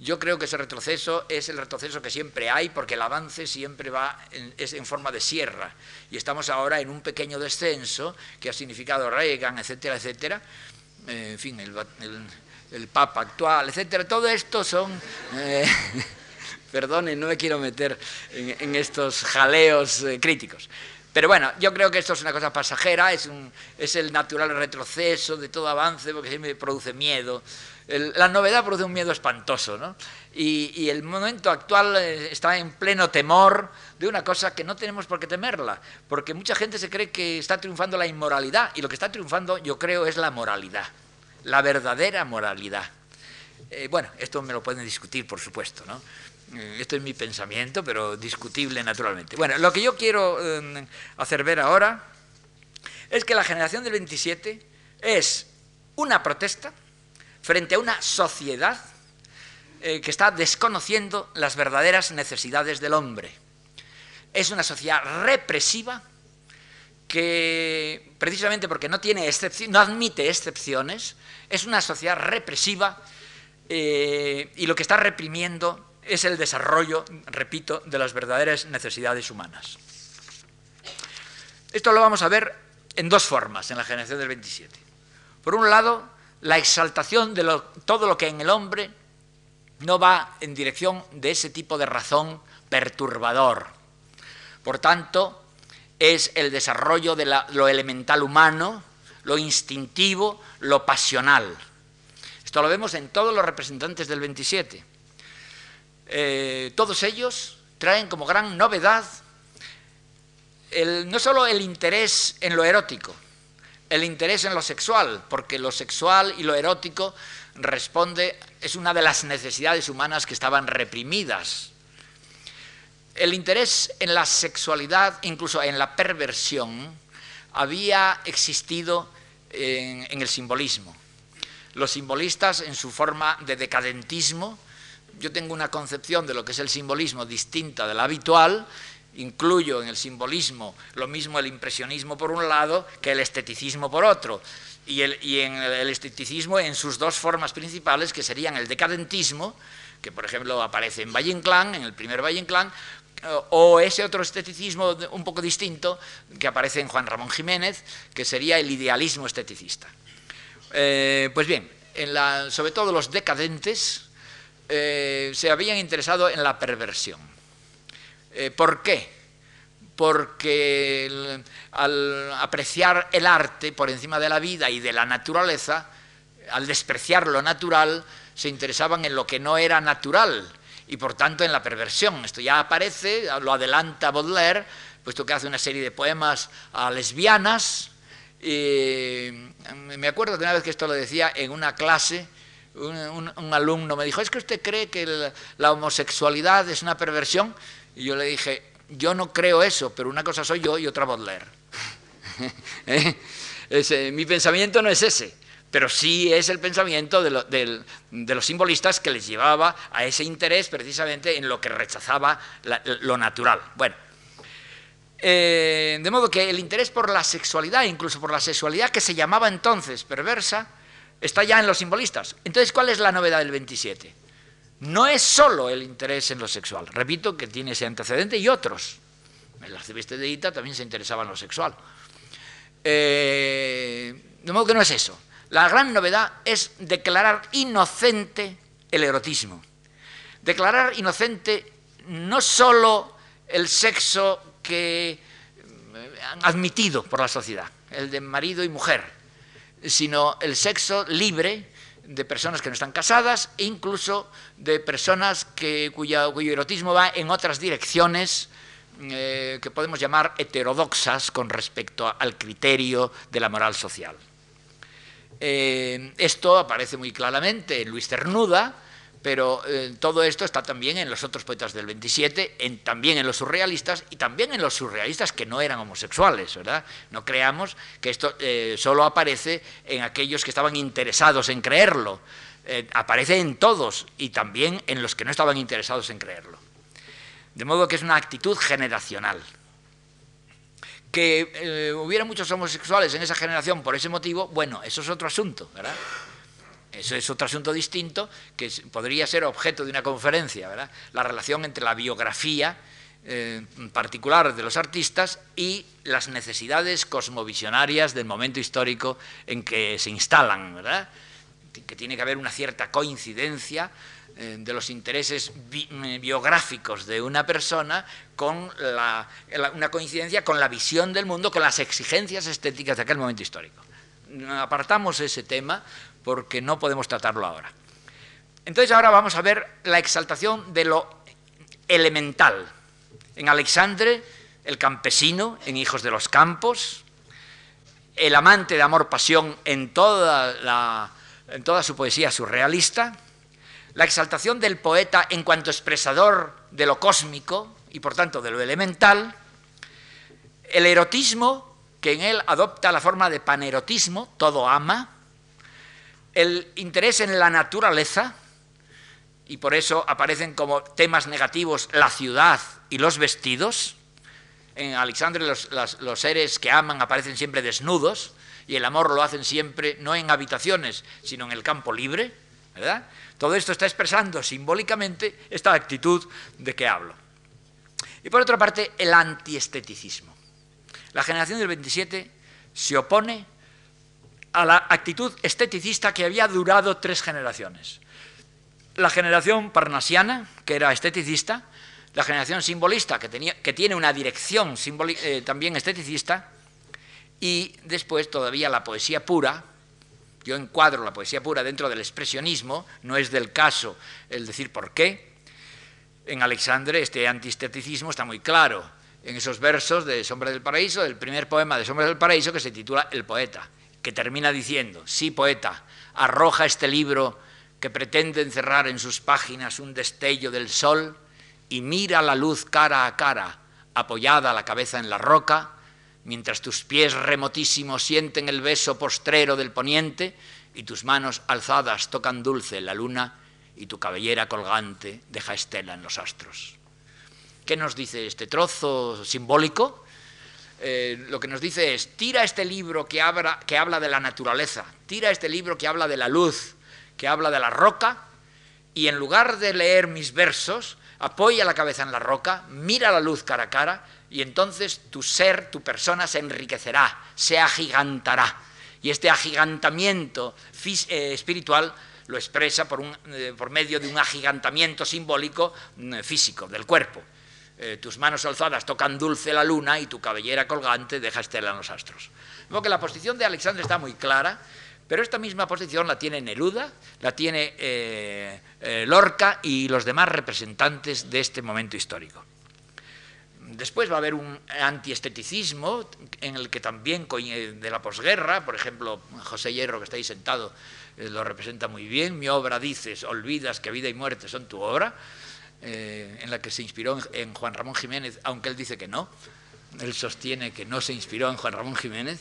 Yo creo que ese retroceso es el retroceso que siempre hay, porque el avance siempre va en, es en forma de sierra. Y estamos ahora en un pequeño descenso que ha significado Reagan, etcétera, etcétera. Eh, en fin, el, Papa actual, etcétera. Todo esto son. Eh, (laughs) perdonen, no me quiero meter en, estos jaleos eh, críticos. Pero bueno, yo creo que esto es una cosa pasajera, es, un, es el natural retroceso de todo avance, porque siempre produce miedo. La novedad produce un miedo espantoso, ¿no? Y, el momento actual eh, está en pleno temor de una cosa que no tenemos por qué temerla, porque mucha gente se cree que está triunfando la inmoralidad, y lo que está triunfando, yo creo, es la moralidad, la verdadera moralidad. Eh, bueno, esto me lo pueden discutir, por supuesto, ¿no? Eh, esto es mi pensamiento, pero discutible naturalmente. Bueno, lo que yo quiero hacer ver ahora es que la generación del 27 es una protesta frente a una sociedad eh, que está desconociendo las verdaderas necesidades del hombre. Es una sociedad represiva que precisamente porque no, tiene no admite excepciones, es una sociedad represiva eh, y lo que está reprimiendo es el desarrollo, repito, de las verdaderas necesidades humanas. Esto lo vamos a ver en dos formas en la generación del 27. Por un lado, la exaltación de todo lo que en el hombre no va en dirección de ese tipo de razón perturbador. Por tanto, es el desarrollo de lo elemental humano, lo instintivo, lo pasional. Esto lo vemos en todos los representantes del 27. Eh, todos ellos traen como gran novedad no solo el interés en lo erótico, el interés en lo sexual, porque lo sexual y lo erótico responde, es una de las necesidades humanas que estaban reprimidas. El interés en la sexualidad, incluso en la perversión, había existido en el simbolismo. Los simbolistas, en su forma de decadentismo, yo tengo una concepción de lo que es el simbolismo distinta de la habitual, incluyo en el simbolismo lo mismo el impresionismo por un lado que el esteticismo por otro, y, en el esteticismo en sus dos formas principales, que serían el decadentismo, que por ejemplo aparece en Valle Inclán, en el primer Valle Inclán, o ese otro esteticismo un poco distinto que aparece en Juan Ramón Jiménez, que sería el idealismo esteticista. Eh, pues bien, sobre todo los decadentes eh, se habían interesado en la perversión. Eh, ¿Por qué? Porque al apreciar el arte por encima de la vida y de la naturaleza, al despreciar lo natural, se interesaban en lo que no era natural y por tanto en la perversión. Esto ya aparece, lo adelanta Baudelaire, puesto que hace una serie de poemas a lesbianas. Y me acuerdo que una vez que esto lo decía en una clase, un, alumno me dijo, ¿es que usted cree que la homosexualidad es una perversión? Y yo le dije, yo no creo eso, pero una cosa soy yo y otra Baudelaire. (laughs) ¿Eh? mi pensamiento no es ese, pero sí es el pensamiento de, los simbolistas que les llevaba a ese interés precisamente en lo que rechazaba lo natural. Bueno, eh, de modo que el interés por la sexualidad, incluso por la sexualidad que se llamaba entonces perversa, está ya en los simbolistas. Entonces, ¿cuál es la novedad del 27? No es solo el interés en lo sexual, repito que tiene ese antecedente y otros. El arcebispo de Ita también se interesaba en lo sexual. Eh, de modo que no es eso. La gran novedad es declarar inocente el erotismo. Declarar inocente no solo el sexo que han admitido por la sociedad, el de marido y mujer, sino el sexo libre de personas que no están casadas e incluso de personas cuyo erotismo va en otras direcciones eh, que podemos llamar heterodoxas con respecto al criterio de la moral social. Eh, esto aparece muy claramente en Luis Cernuda, pero eh, todo esto está también en los otros poetas del 27, en, también en los surrealistas y también en los surrealistas que no eran homosexuales, ¿verdad? No creamos que esto eh, solo aparece en aquellos que estaban interesados en creerlo, eh, aparece en todos y también en los que no estaban interesados en creerlo. De modo que es una actitud generacional. Que hubiera muchos homosexuales en esa generación por ese motivo, bueno, eso es otro asunto, ¿verdad? Eso es otro asunto distinto que podría ser objeto de una conferencia, ¿verdad? La relación entre la biografía eh, particular de los artistas y las necesidades cosmovisionarias del momento histórico en que se instalan, ¿verdad? Que tiene que haber una cierta coincidencia eh, de los intereses eh, biográficos de una persona con una coincidencia con la visión del mundo, con las exigencias estéticas de aquel momento histórico. Apartamos ese tema porque no podemos tratarlo ahora. Entonces ahora vamos a ver la exaltación de lo elemental. En Alexandre, el campesino, en Hijos de los Campos, el amante de amor-pasión en toda, en toda su poesía surrealista, la exaltación del poeta en cuanto expresador de lo cósmico y por tanto de lo elemental, el erotismo, que en él adopta la forma de panerotismo, todo ama, el interés en la naturaleza, y por eso aparecen como temas negativos la ciudad y los vestidos, en Alexandre los, los seres que aman aparecen siempre desnudos y el amor lo hacen siempre no en habitaciones, sino en el campo libre, ¿verdad? Todo esto está expresando simbólicamente esta actitud de que hablo. Y por otra parte, el antiesteticismo. La generación del 27 se opone a la actitud esteticista que había durado tres generaciones. La generación parnasiana, que era esteticista, la generación simbolista, que, tenía, que tiene una dirección eh, también esteticista, y después todavía la poesía pura, yo encuadro la poesía pura dentro del expresionismo, no es del caso el decir por qué. En Alexandre este antiesteticismo está muy claro en esos versos de Sombra del Paraíso, el primer poema de Sombra del Paraíso que se titula El poeta, que termina diciendo, sí poeta, arroja este libro que pretende encerrar en sus páginas un destello del sol y mira la luz cara a cara, apoyada la cabeza en la roca, mientras tus pies remotísimos sienten el beso postrero del poniente y tus manos alzadas tocan dulce la luna y tu cabellera colgante deja estela en los astros. ¿Qué nos dice este trozo simbólico? Eh, lo que nos dice es, tira este libro que habla, que habla de la naturaleza, tira este libro que habla de la luz, que habla de la roca, y en lugar de leer mis versos, apoya la cabeza en la roca, mira la luz cara a cara, y entonces tu ser, tu persona se enriquecerá, se agigantará. Y este agigantamiento eh, espiritual lo expresa por, eh, por, medio de un agigantamiento simbólico mm, físico del cuerpo. Eh, tus manos alzadas tocan dulce la luna y tu cabellera colgante deja estela en los astros. Luego que la posición de Alexandre está muy clara, pero esta misma posición la tiene Neruda, la tiene Lorca y los demás representantes de este momento histórico. Después va a haber un antiesteticismo en el que también de la posguerra, por ejemplo, José Hierro, que está ahí sentado, eh, lo representa muy bien. Mi obra, dices, olvidas que vida y muerte son tu obra, eh, en la que se inspiró en, Juan Ramón Jiménez, aunque él dice que no. Él sostiene que no se inspiró en Juan Ramón Jiménez,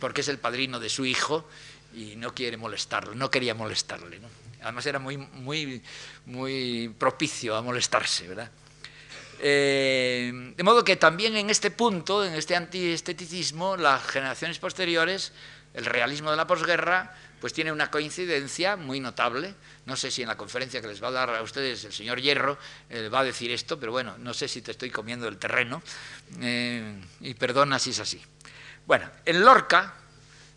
porque es el padrino de su hijo y no quiere molestarlo, no quería molestarle. Además era muy, muy, muy propicio a molestarse, ¿verdad? Eh, de modo que también en este punto, en este antiesteticismo, las generaciones posteriores, el realismo de la posguerra, pues tiene una coincidencia muy notable. No sé si en la conferencia que les va a dar a ustedes el señor Hierro eh, va a decir esto, pero bueno, no sé si te estoy comiendo el terreno, eh, y perdona si es así. Bueno, en Lorca,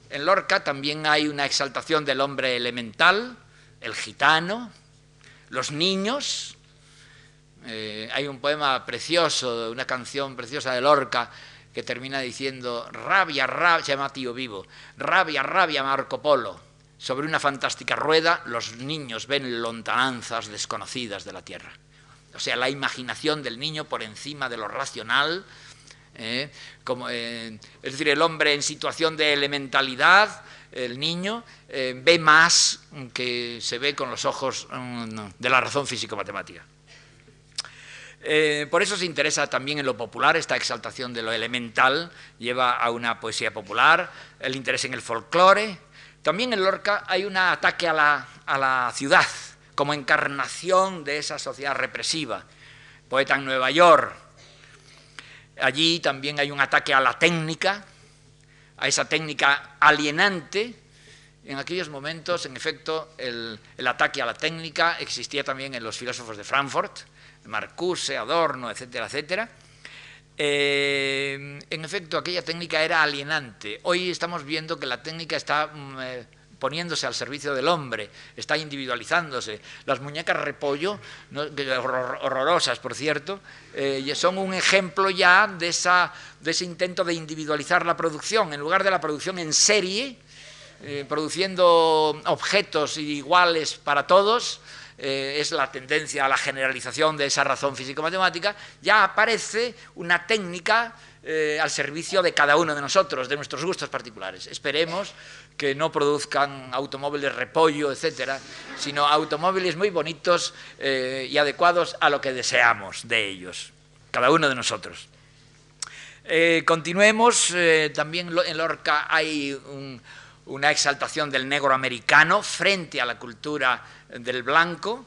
en Lorca también hay una exaltación del hombre elemental, el gitano, los niños, eh, hay un poema precioso, una canción preciosa de Lorca que termina diciendo, rabia, rabia, se llama Tío Vivo, rabia, rabia Marco Polo. Sobre una fantástica rueda los niños ven lontananzas desconocidas de la tierra. O sea, la imaginación del niño por encima de lo racional, eh, como, eh, es decir, el hombre en situación de elementalidad, el niño, ve más que se ve con los ojos mm, de la razón físico-matemática. Eh, por eso se interesa también en lo popular, esta exaltación de lo elemental lleva a una poesía popular, el interés en el folclore. También en Lorca hay un ataque a la, ciudad como encarnación de esa sociedad represiva. Poeta en Nueva York. Allí también hay un ataque a la técnica, a esa técnica alienante. En aquellos momentos, en efecto, el ataque a la técnica existía también en los filósofos de Frankfurt Marcuse, Adorno, etcétera, etcétera. Eh, en efecto, aquella técnica era alienante. Hoy estamos viendo que la técnica está mm, eh, poniéndose al servicio del hombre, está individualizándose. Las muñecas repollo, horrorosas por cierto, eh, son un ejemplo ya de, esa, de ese intento de individualizar la producción. En lugar de la producción en serie, produciendo objetos iguales para todos, eh, es la tendencia a la generalización de esa razón físico-matemática, ya aparece una técnica eh, al servicio de cada uno de nosotros, de nuestros gustos particulares. Esperemos que no produzcan automóviles repollo, etcétera, sino automóviles muy bonitos eh, y adecuados a lo que deseamos de ellos, cada uno de nosotros. continuemos, también en Lorca hay una exaltación del negro americano frente a la cultura del blanco.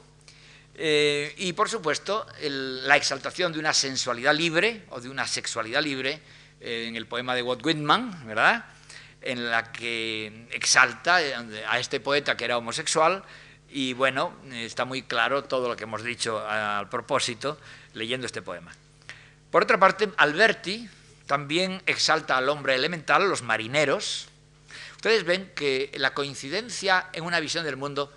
Eh, y por supuesto, la exaltación de una sensualidad libre o de una sexualidad libre eh, en el poema de Walt Whitman, ¿verdad? En la que exalta a este poeta que era homosexual y bueno, está muy claro todo lo que hemos dicho al propósito leyendo este poema. Por otra parte, Alberti también exalta al hombre elemental, los marineros. Ustedes ven que la coincidencia en una visión del mundo,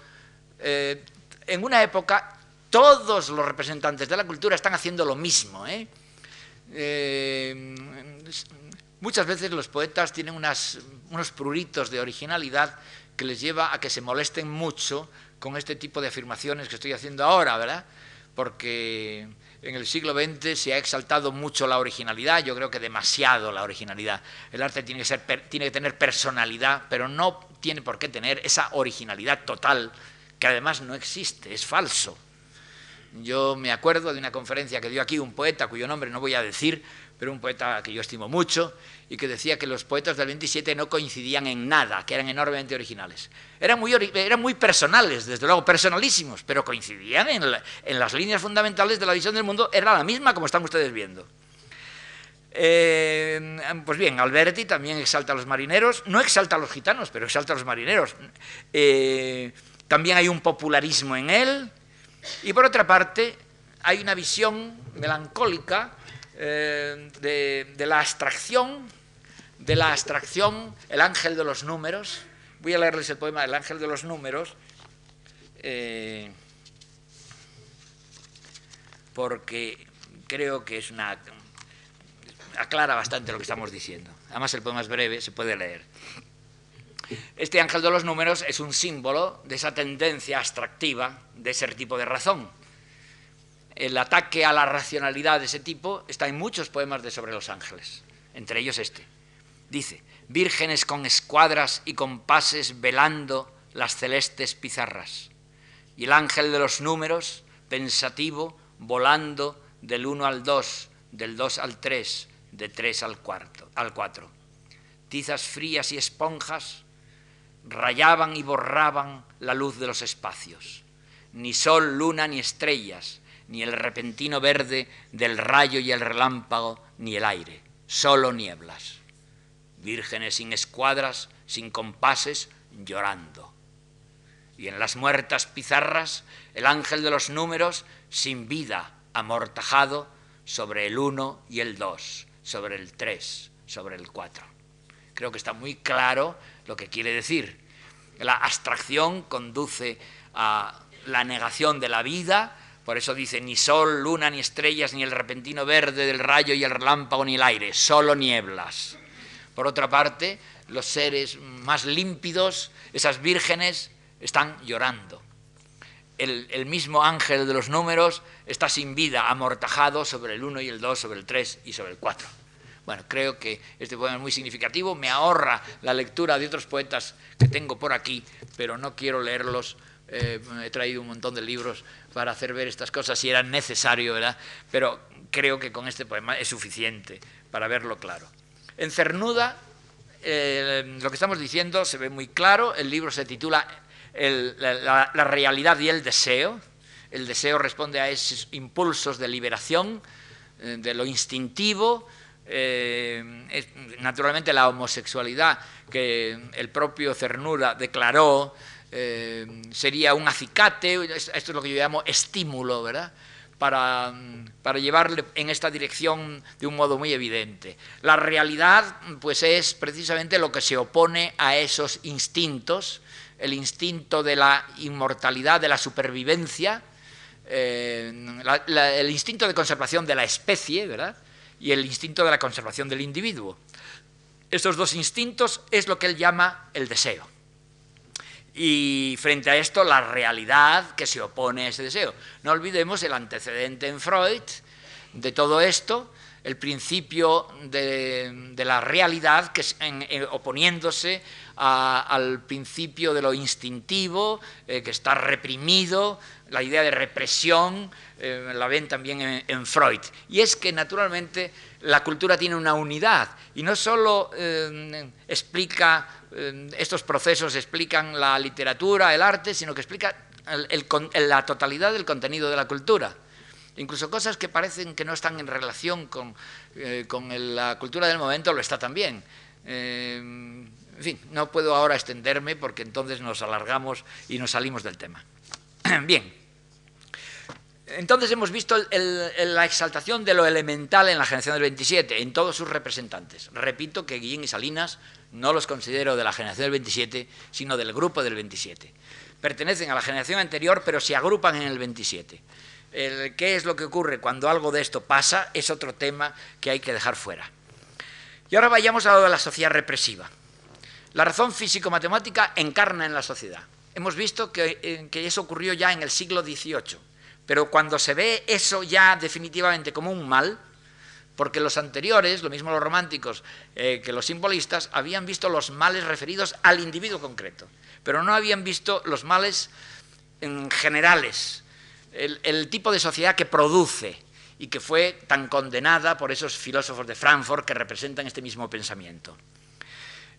eh, en una época todos los representantes de la cultura están haciendo lo mismo. ¿eh? Eh, muchas veces los poetas tienen unos pruritos de originalidad que les lleva a que se molesten mucho con este tipo de afirmaciones que estoy haciendo ahora, ¿verdad? Porque en el siglo XX se ha exaltado mucho la originalidad, yo creo que demasiado la originalidad. El arte tiene que, ser, tiene que tener personalidad, pero no tiene por qué tener esa originalidad total, que además no existe, es falso. Yo me acuerdo de una conferencia que dio aquí un poeta cuyo nombre no voy a decir, pero un poeta que yo estimo mucho y que decía que los poetas del 27 no coincidían en nada, que eran enormemente originales. Eran muy, eran muy personales, desde luego, personalísimos, pero coincidían en, en, las líneas fundamentales de la visión del mundo, era la misma como están ustedes viendo. Eh, pues bien, Alberti también exalta a los marineros, no exalta a los gitanos, pero exalta a los marineros. Eh, también hay un popularismo en él, y por otra parte, hay una visión melancólica eh, de, la abstracción, de la abstracción, el ángel de los números. Voy a leerles el poema El ángel de los números, eh, porque creo que es una aclara bastante lo que estamos diciendo. Además el poema es breve, se puede leer. Este ángel de los números es un símbolo de esa tendencia abstractiva de ese tipo de razón. El ataque a la racionalidad de ese tipo está en muchos poemas de sobre los ángeles, entre ellos este. Dice, vírgenes con escuadras y compases velando las celestes pizarras, y el ángel de los números, pensativo, volando del 1 al 2, del 2 al 3, de 3 al, cuarto, al 4. Tizas frías y esponjas rayaban y borraban la luz de los espacios. Ni sol, luna, ni estrellas, ni el repentino verde del rayo y el relámpago, ni el aire, solo nieblas. Vírgenes sin escuadras, sin compases, llorando. Y en las muertas pizarras, el ángel de los números, sin vida, amortajado, sobre el uno y el dos, sobre el tres, sobre el cuatro. Creo que está muy claro lo que quiere decir. La abstracción conduce a la negación de la vida, por eso dice ni sol, luna, ni estrellas, ni el repentino verde del rayo y el relámpago, ni el aire, solo nieblas. Por otra parte, los seres más límpidos, esas vírgenes, están llorando. El, mismo ángel de los números está sin vida, amortajado sobre el 1 y el 2, sobre el 3 y sobre el 4. Bueno, creo que este poema es muy significativo, me ahorra la lectura de otros poetas que tengo por aquí, pero no quiero leerlos. Eh, he traído un montón de libros para hacer ver estas cosas si era necesario, ¿verdad? Pero creo que con este poema es suficiente para verlo claro. En Cernuda, eh, lo que estamos diciendo se ve muy claro, el libro se titula la, la realidad y el deseo. El deseo responde a esos impulsos de liberación, eh, de lo instintivo, eh, naturalmente la homosexualidad que el propio Cernura declaró eh, sería un acicate, esto es lo que yo llamo estímulo, ¿verdad? Para, para, llevarle en esta dirección de un modo muy evidente. La realidad, pues, es precisamente lo que se opone a esos instintos, el instinto de la inmortalidad, de la supervivencia, eh, el instinto de conservación de la especie, ¿verdad? Y el instinto de la conservación del individuo. Estos dos instintos es lo que él llama el deseo. Y frente a esto, la realidad que se opone a ese deseo. No olvidemos el antecedente en Freud de todo esto, el principio de, la realidad que oponiéndose al principio de lo instintivo, eh, que está reprimido, la idea de represión, eh, la ven también en, Freud. Y es que naturalmente la cultura tiene una unidad y no solo eh, explica, estos procesos explican la literatura, el arte, sino que explica la totalidad del contenido de la cultura. Incluso cosas que parecen que no están en relación con, eh, la cultura del momento lo está también. Eh, en fin, no puedo ahora extenderme porque entonces nos alargamos y nos salimos del tema. (clears throat) Bien, entonces hemos visto la exaltación de lo elemental en la generación del 27, en todos sus representantes. Repito que Guillén y Salinas no los considero de la generación del 27, sino del grupo del 27. Pertenecen a la generación anterior, pero se agrupan en el 27. ¿Qué es lo que ocurre cuando algo de esto pasa? Es otro tema que hay que dejar fuera. Y ahora vayamos a lo de la sociedad represiva. La razón físico-matemática encarna en la sociedad. Hemos visto que, eh, que eso ocurrió ya en el siglo XVIII pero cuando se ve eso ya definitivamente como un mal, porque los anteriores, lo mismo los románticos eh, que los simbolistas, habían visto los males referidos al individuo concreto, pero no habían visto los males en generales, el, tipo de sociedad que produce y que fue tan condenada por esos filósofos de Frankfurt que representan este mismo pensamiento.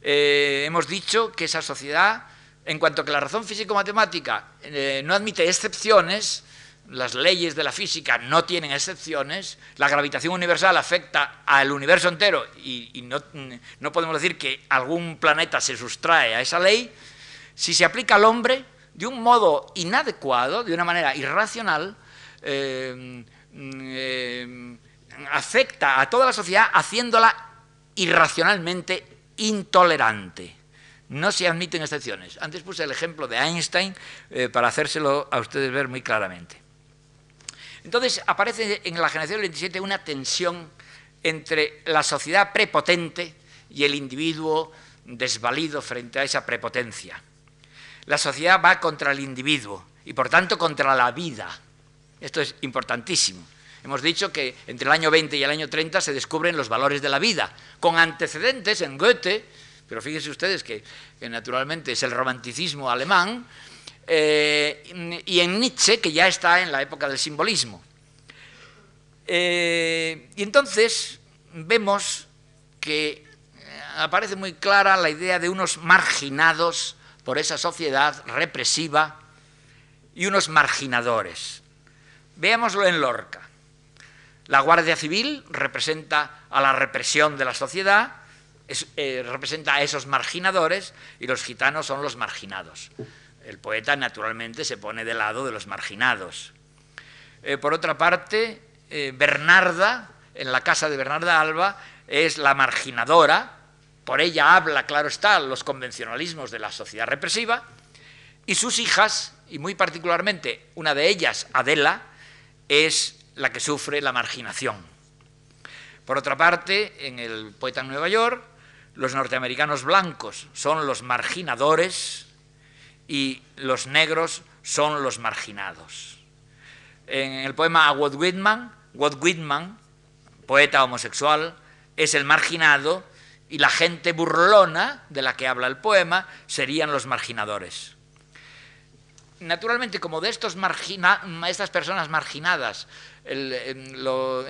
Eh, hemos dicho que esa sociedad, en cuanto que la razón físico-matemática eh, no admite excepciones, las leyes de la física no tienen excepciones, la gravitación universal afecta al universo entero y, no, podemos decir que algún planeta se sustrae a esa ley, si se aplica al hombre de un modo inadecuado, de una manera irracional, eh, eh, afecta a toda la sociedad haciéndola irracionalmente intolerante. No se admiten excepciones. Antes puse el ejemplo de Einstein eh, para hacérselo a ustedes ver muy claramente. Entonces aparece en la generación del 27 una tensión entre la sociedad prepotente y el individuo desvalido frente a esa prepotencia. La sociedad va contra el individuo y por tanto contra la vida. Esto es importantísimo. Hemos dicho que entre el año 20 y el año 30 se descubren los valores de la vida, con antecedentes en Goethe, pero fíjense ustedes que, naturalmente es el romanticismo alemán, eh, y en Nietzsche, que ya está en la época del simbolismo. Eh, y entonces vemos que eh, aparece muy clara la idea de unos marginados por esa sociedad represiva y unos marginadores. Veámoslo en Lorca. La Guardia Civil representa a la represión de la sociedad, representa a esos marginadores y los gitanos son los marginados. El poeta naturalmente se pone de lado de los marginados. Eh, por otra parte, eh, Bernarda, en la casa de Bernarda Alba, es la marginadora, por ella habla, claro está, los convencionalismos de la sociedad represiva, y sus hijas, y muy particularmente una de ellas, Adela, es la que sufre la marginación. Por otra parte, en el poeta en Nueva York, los norteamericanos blancos son los marginadores, y los negros son los marginados. En el poema a Walt Whitman, Walt Whitman, poeta homosexual, es el marginado y la gente burlona de la que habla el poema serían los marginadores. Naturalmente, como de estas personas marginadas,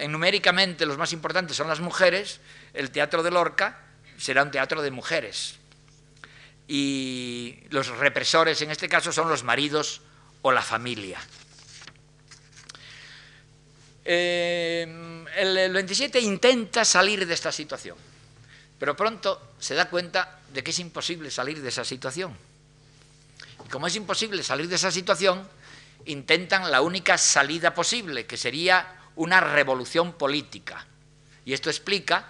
numéricamente los más importantes son las mujeres, el teatro de Lorca será un teatro de mujeres y los represores en este caso son los maridos o la familia. Eh, el, 27 intenta salir de esta situación, pero pronto se da cuenta de que es imposible salir de esa situación. Y como es imposible salir de esa situación, intentan la única salida posible, que sería una revolución política. Y esto explica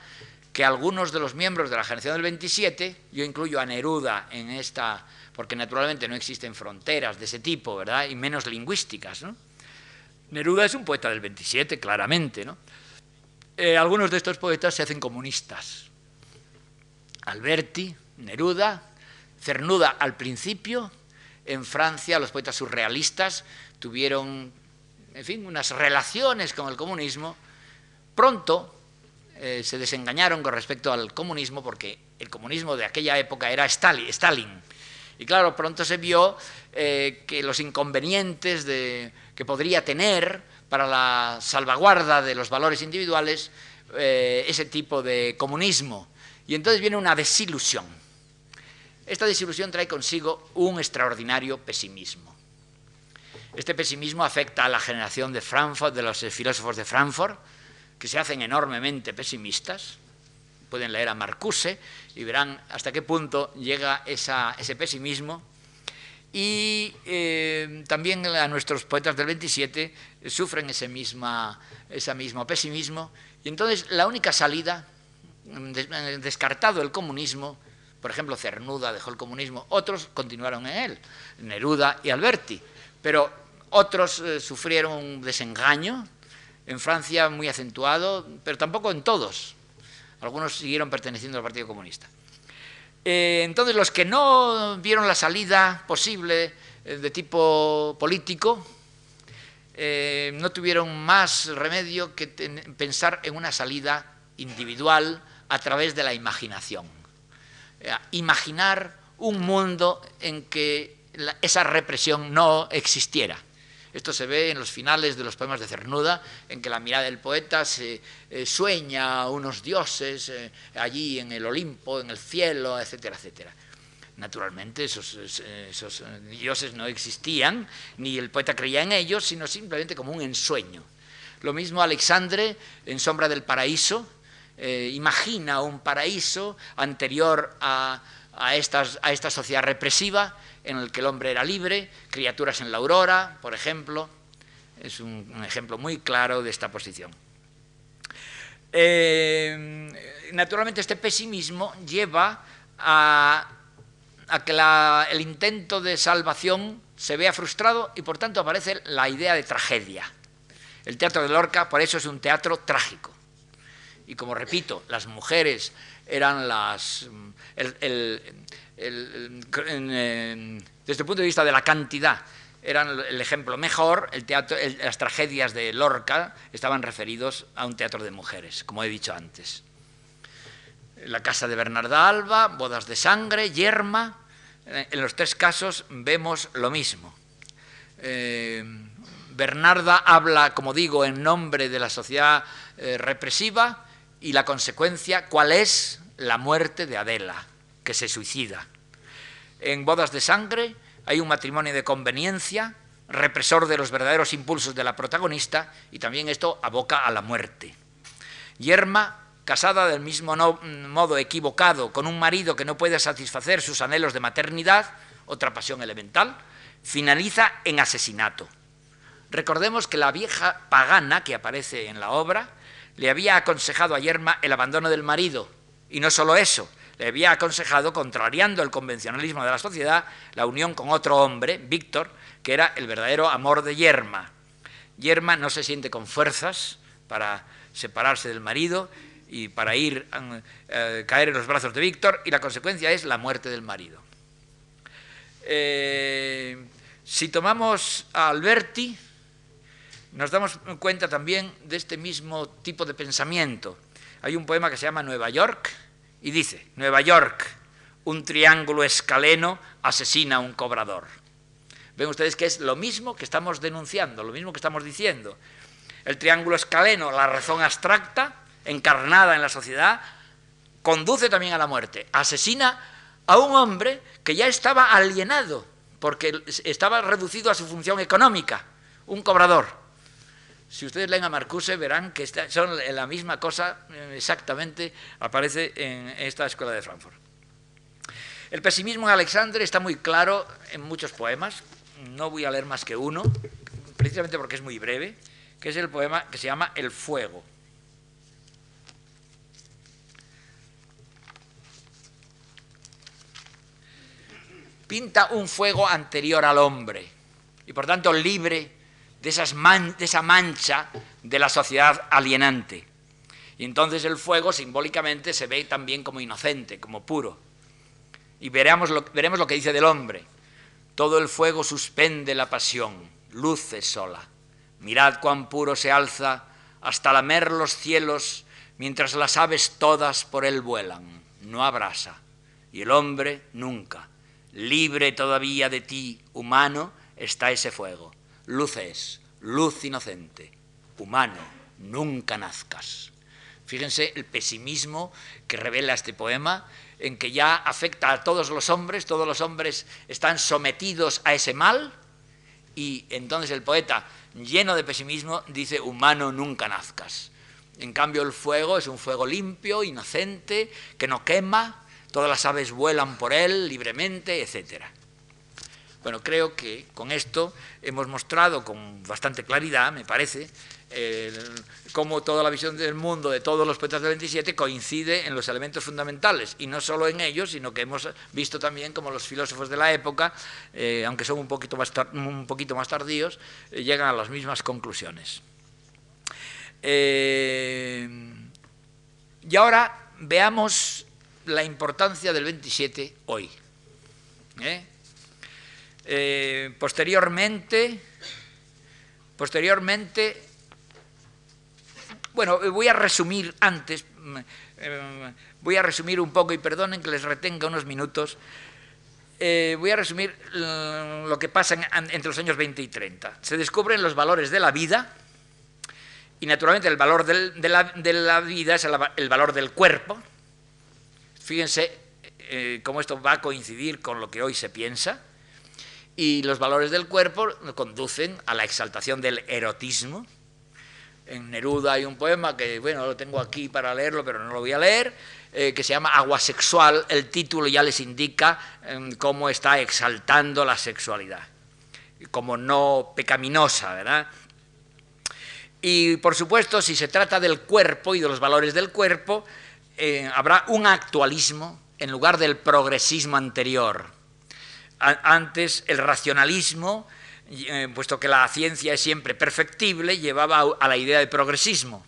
que algunos de los miembros de la generación del 27, yo incluyo a Neruda en esta, porque naturalmente no existen fronteras de ese tipo, ¿verdad? Y menos lingüísticas, ¿no? Neruda es un poeta del 27, claramente, ¿no? Eh, algunos de estos poetas se hacen comunistas. Alberti, Neruda, Cernuda al principio, en Francia los poetas surrealistas tuvieron, en fin, unas relaciones con el comunismo. Pronto, eh, se desengañaron con respecto al comunismo porque el comunismo de aquella época era Stalin. Y claro, pronto se vio eh, que los inconvenientes que podría tener para la salvaguarda de los valores individuales eh, ese tipo de comunismo. Y entonces viene una desilusión. Esta desilusión trae consigo un extraordinario pesimismo. Este pesimismo afecta a la generación de Frankfurt, de los filósofos de Frankfurt, que se hacen enormemente pesimistas. Pueden leer a Marcuse y verán hasta qué punto llega ese pesimismo. Y eh, también a nuestros poetas del 27 sufren ese, misma, ese mismo pesimismo. Y entonces la única salida, descartado el comunismo, por ejemplo, Cernuda dejó el comunismo, otros continuaron en él, Neruda y Alberti, pero otros eh, sufrieron un desengaño, en Francia muy acentuado, pero tampoco en todos. Algunos siguieron perteneciendo al Partido Comunista. Eh, entonces, los que no vieron la salida posible eh, de tipo político, no tuvieron más remedio que pensar en una salida individual a través de la imaginación. Eh, imaginar un mundo en que esa represión no existiera. Esto se ve en los finales de los poemas de Cernuda, en que la mirada del poeta eh, sueña unos dioses eh, allí en el Olimpo, en el cielo, etcétera, etcétera. Naturalmente esos, esos, dioses no existían, ni el poeta creía en ellos, sino simplemente como un ensueño. Lo mismo Alexandre en Sombra del Paraíso, eh, imagina un paraíso anterior a, esta sociedad represiva en el que el hombre era libre, criaturas en la aurora, por ejemplo. Es un, ejemplo muy claro de esta posición. Eh, naturalmente este pesimismo lleva a, que el intento de salvación se vea frustrado y por tanto aparece la idea de tragedia. El teatro de Lorca por eso es un teatro trágico y como repito, las mujeres eran las... desde el punto de vista de la cantidad, eran el ejemplo mejor, las tragedias de Lorca estaban referidos a un teatro de mujeres, como he dicho antes. La casa de Bernarda Alba, bodas de sangre, yerma, en los tres casos vemos lo mismo. Eh, Bernarda habla, como digo, en nombre de la sociedad eh, represiva, y la consecuencia, ¿cuál es? La muerte de Adela, que se suicida. En bodas de sangre hay un matrimonio de conveniencia, represor de los verdaderos impulsos de la protagonista, y también esto aboca a la muerte. Yerma, casada del mismo modo equivocado con un marido que no puede satisfacer sus anhelos de maternidad, otra pasión elemental, finaliza en asesinato. Recordemos que la vieja pagana que aparece en la obra le había aconsejado a Yerma el abandono del marido, y no solo eso, le había aconsejado, contrariando el convencionalismo de la sociedad, la unión con otro hombre, Víctor, que era el verdadero amor de Yerma. Yerma no se siente con fuerzas para separarse del marido y para ir a eh, caer en los brazos de Víctor, y la consecuencia es la muerte del marido. Eh, si tomamos a Alberti, nos damos cuenta también de este mismo tipo de pensamiento. Hay un poema que se llama Nueva York y dice, Nueva York, un triángulo escaleno asesina a un cobrador. Ven ustedes que es lo mismo que estamos denunciando, lo mismo que estamos diciendo. El triángulo escaleno, la razón abstracta, encarnada en la sociedad, conduce también a la muerte. Asesina a un hombre que ya estaba alienado, porque estaba reducido a su función económica, un cobrador. Si ustedes leen a Marcuse verán que son la misma cosa eh, exactamente, aparece en esta escuela de Frankfurt. El pesimismo en Alexandre está muy claro en muchos poemas, no voy a leer más que uno, precisamente porque es muy breve, que es el poema que se llama El fuego. Pinta un fuego anterior al hombre y por tanto libre de, esa mancha de la sociedad alienante. Y entonces el fuego simbólicamente se ve también como inocente, como puro. Y veremos lo, veremos lo que dice del hombre. Todo el fuego suspende la pasión, luce sola. Mirad cuán puro se alza hasta lamer los cielos, mientras las aves todas por él vuelan. No abrasa. Y el hombre nunca. Libre todavía de ti, humano, está ese fuego luces, luz inocente, humano, nunca nazcas. Fíjense el pesimismo que revela este poema, en que ya afecta a todos los hombres, todos los hombres están sometidos a ese mal, Y entonces el poeta, lleno de pesimismo, dice, humano nunca nazcas. En cambio el fuego es un fuego limpio, inocente, que no quema, todas las aves vuelan por él libremente, etc. Bueno, creo que con esto hemos mostrado con bastante claridad, me parece, cómo toda la visión del mundo de todos los poetas del 27 coincide en los elementos fundamentales, y no solo en ellos, sino que hemos visto también cómo los filósofos de la época, eh, aunque son un poquito más, tardíos, eh, llegan a las mismas conclusiones. Eh, y ahora veamos la importancia del 27 hoy. Posteriormente, posteriormente bueno, eh, voy a resumir antes, mm, eh, voy a resumir un poco y perdonen que les retenga unos minutos. Eh, voy a resumir lo que pasa entre los años 20 y 30. Se descubren los valores de la vida y naturalmente el valor de, la, vida es el, valor del cuerpo. Fíjense cómo esto va a coincidir con lo que hoy se piensa. Y los valores del cuerpo conducen a la exaltación del erotismo, en Neruda hay un poema que, bueno, lo tengo aquí para leerlo, pero no lo voy a leer, eh, que se llama Agua Sexual. El título ya les indica em, cómo está exaltando la sexualidad, como no pecaminosa, ¿verdad? Y por supuesto, si se trata del cuerpo y de los valores del cuerpo, eh, habrá un actualismo en lugar del progresismo anterior. Antes el racionalismo eh, puesto que la ciencia es siempre perfectible, llevaba a la idea de progresismo.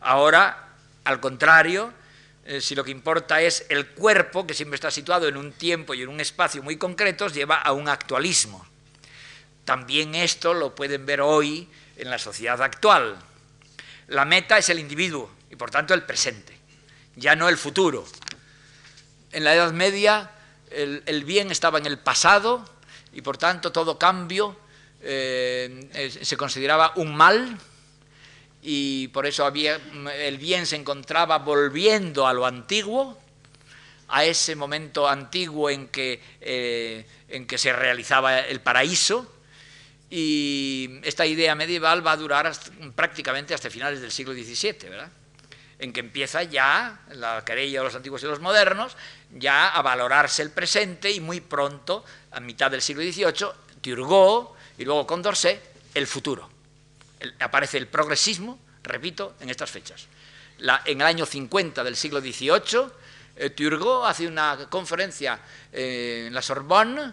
Ahora, al contrario, eh, si lo que importa es el cuerpo, que siempre está situado en un tiempo y en un espacio muy concretos, lleva a un actualismo. También esto lo pueden ver hoy en la sociedad actual. La meta es el individuo y por tanto el presente, ya no el futuro. En la Edad Media el bien estaba en el pasado y por tanto todo cambio eh, se consideraba un mal y por eso había, el bien se encontraba volviendo a lo antiguo, a ese momento antiguo en que, eh, en que se realizaba el paraíso, y esta idea medieval va a durar prácticamente hasta finales del siglo XVII, ¿verdad? En que empieza ya la querella de los antiguos y los modernos, ya a valorarse el presente y muy pronto, a mitad del siglo XVIII, Turgot y luego Condorcet, el futuro. aparece el progresismo, repito, en estas fechas. en el año 50 del siglo XVIII, eh, Turgot hace una conferencia eh, en la Sorbonne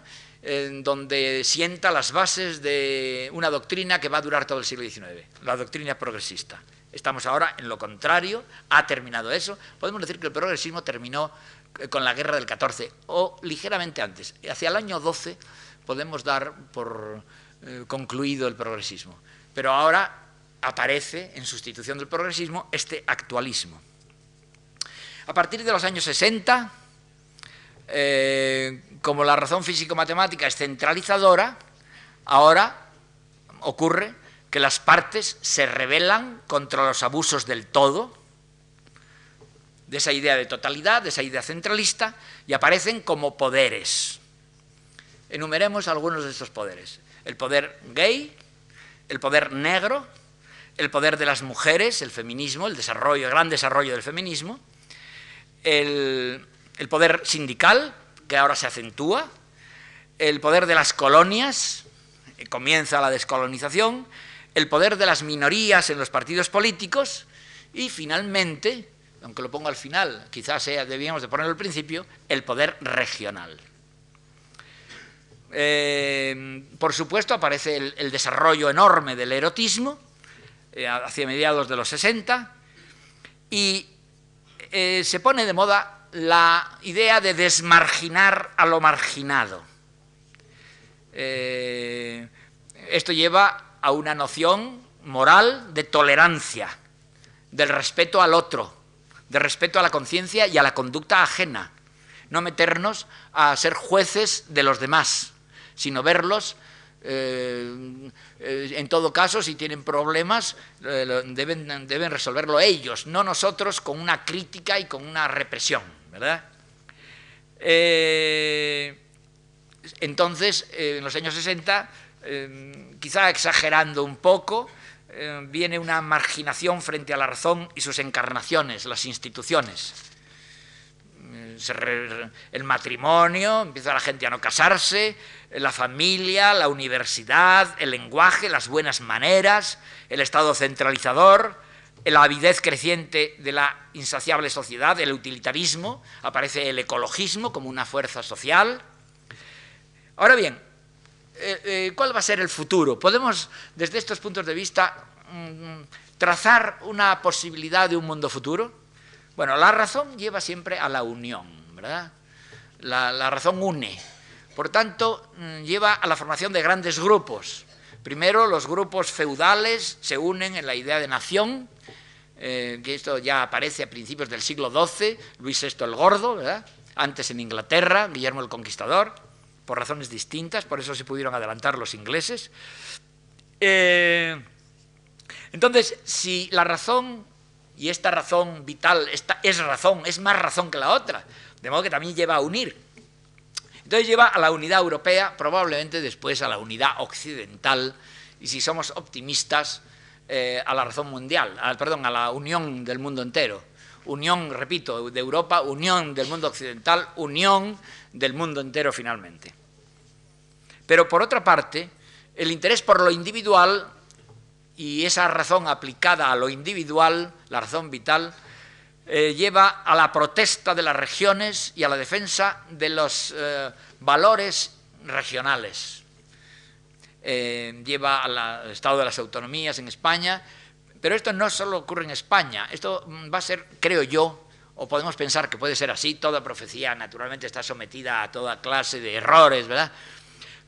donde sienta las bases de una doctrina que va a durar todo el siglo XIX, la doctrina progresista. Estamos ahora en lo contrario, ha terminado eso. Podemos decir que el progresismo terminó eh, con la guerra del 14 o ligeramente antes. Hacia el año 12 podemos dar por eh, concluido el progresismo. Pero ahora aparece, en sustitución del progresismo, este actualismo. A partir de los años 60, eh, como la razón físico-matemática es centralizadora, ahora ocurre que las partes se rebelan contra los abusos del todo, de esa idea de totalidad, de esa idea centralista, y aparecen como poderes. Enumeremos algunos de estos poderes el poder gay, el poder negro, el poder de las mujeres, el feminismo, el desarrollo, el gran desarrollo del feminismo, el, poder sindical, que ahora se acentúa, el poder de las colonias, comienza la descolonización, el poder de las minorías en los partidos políticos y finalmente, aunque lo pongo al final, quizás sea, debíamos de ponerlo al principio, el poder regional. Eh, por supuesto, aparece el, desarrollo enorme del erotismo eh, hacia mediados de los 60 y eh, se pone de moda la idea de desmarginar a lo marginado. esto lleva a una noción moral de tolerancia, del respeto al otro, de respeto a la conciencia y a la conducta ajena, no meternos a ser jueces de los demás sino verlos. Eh, eh, en todo caso, si tienen problemas, eh, deben, deben, resolverlo ellos, no nosotros con una crítica y con una represión, ¿verdad? entonces, en los años 60, eh, quizá exagerando un poco, eh, viene una marginación frente a la razón y sus encarnaciones, las instituciones. el matrimonio, empieza la gente a no casarse, la familia, la universidad, el lenguaje, las buenas maneras, el Estado centralizador, la avidez creciente de la insaciable sociedad, el utilitarismo, aparece el ecologismo como una fuerza social. Ahora bien, eh, eh, ¿cuál va a ser el futuro? Podemos, desde estos puntos de vista, mm, trazar una posibilidad de un mundo futuro. Bueno, la razón lleva siempre a la unión, ¿verdad? La, razón une. Por tanto, mm, lleva a la formación de grandes grupos. Primero, los grupos feudales se unen en la idea de nación, eh, que esto ya aparece a principios del siglo XII, Luis VI el Gordo, ¿verdad? antes en Inglaterra, Guillermo el Conquistador, por razones distintas, por eso se pudieron adelantar los ingleses. Eh, entonces, si la razón, y esta razón vital esta es razón, es más razón que la otra, de modo que también lleva a unir. Entonces lleva a la unidad europea, probablemente después a la unidad occidental, y si somos optimistas, eh, a la razón mundial, perdón, a la unión del mundo entero. Unión, repito, de Europa, unión del mundo occidental, unión del mundo entero finalmente. Pero por otra parte, el interés por lo individual y esa razón aplicada a lo individual, la razón vital, eh, lleva a la protesta de las regiones y a la defensa de los eh, valores regionales. Eh, lleva al estado de las autonomías en España, pero esto no solo ocurre en España, esto mm, va a ser, creo yo, o podemos pensar que puede ser así, toda profecía naturalmente está sometida a toda clase de errores, ¿verdad?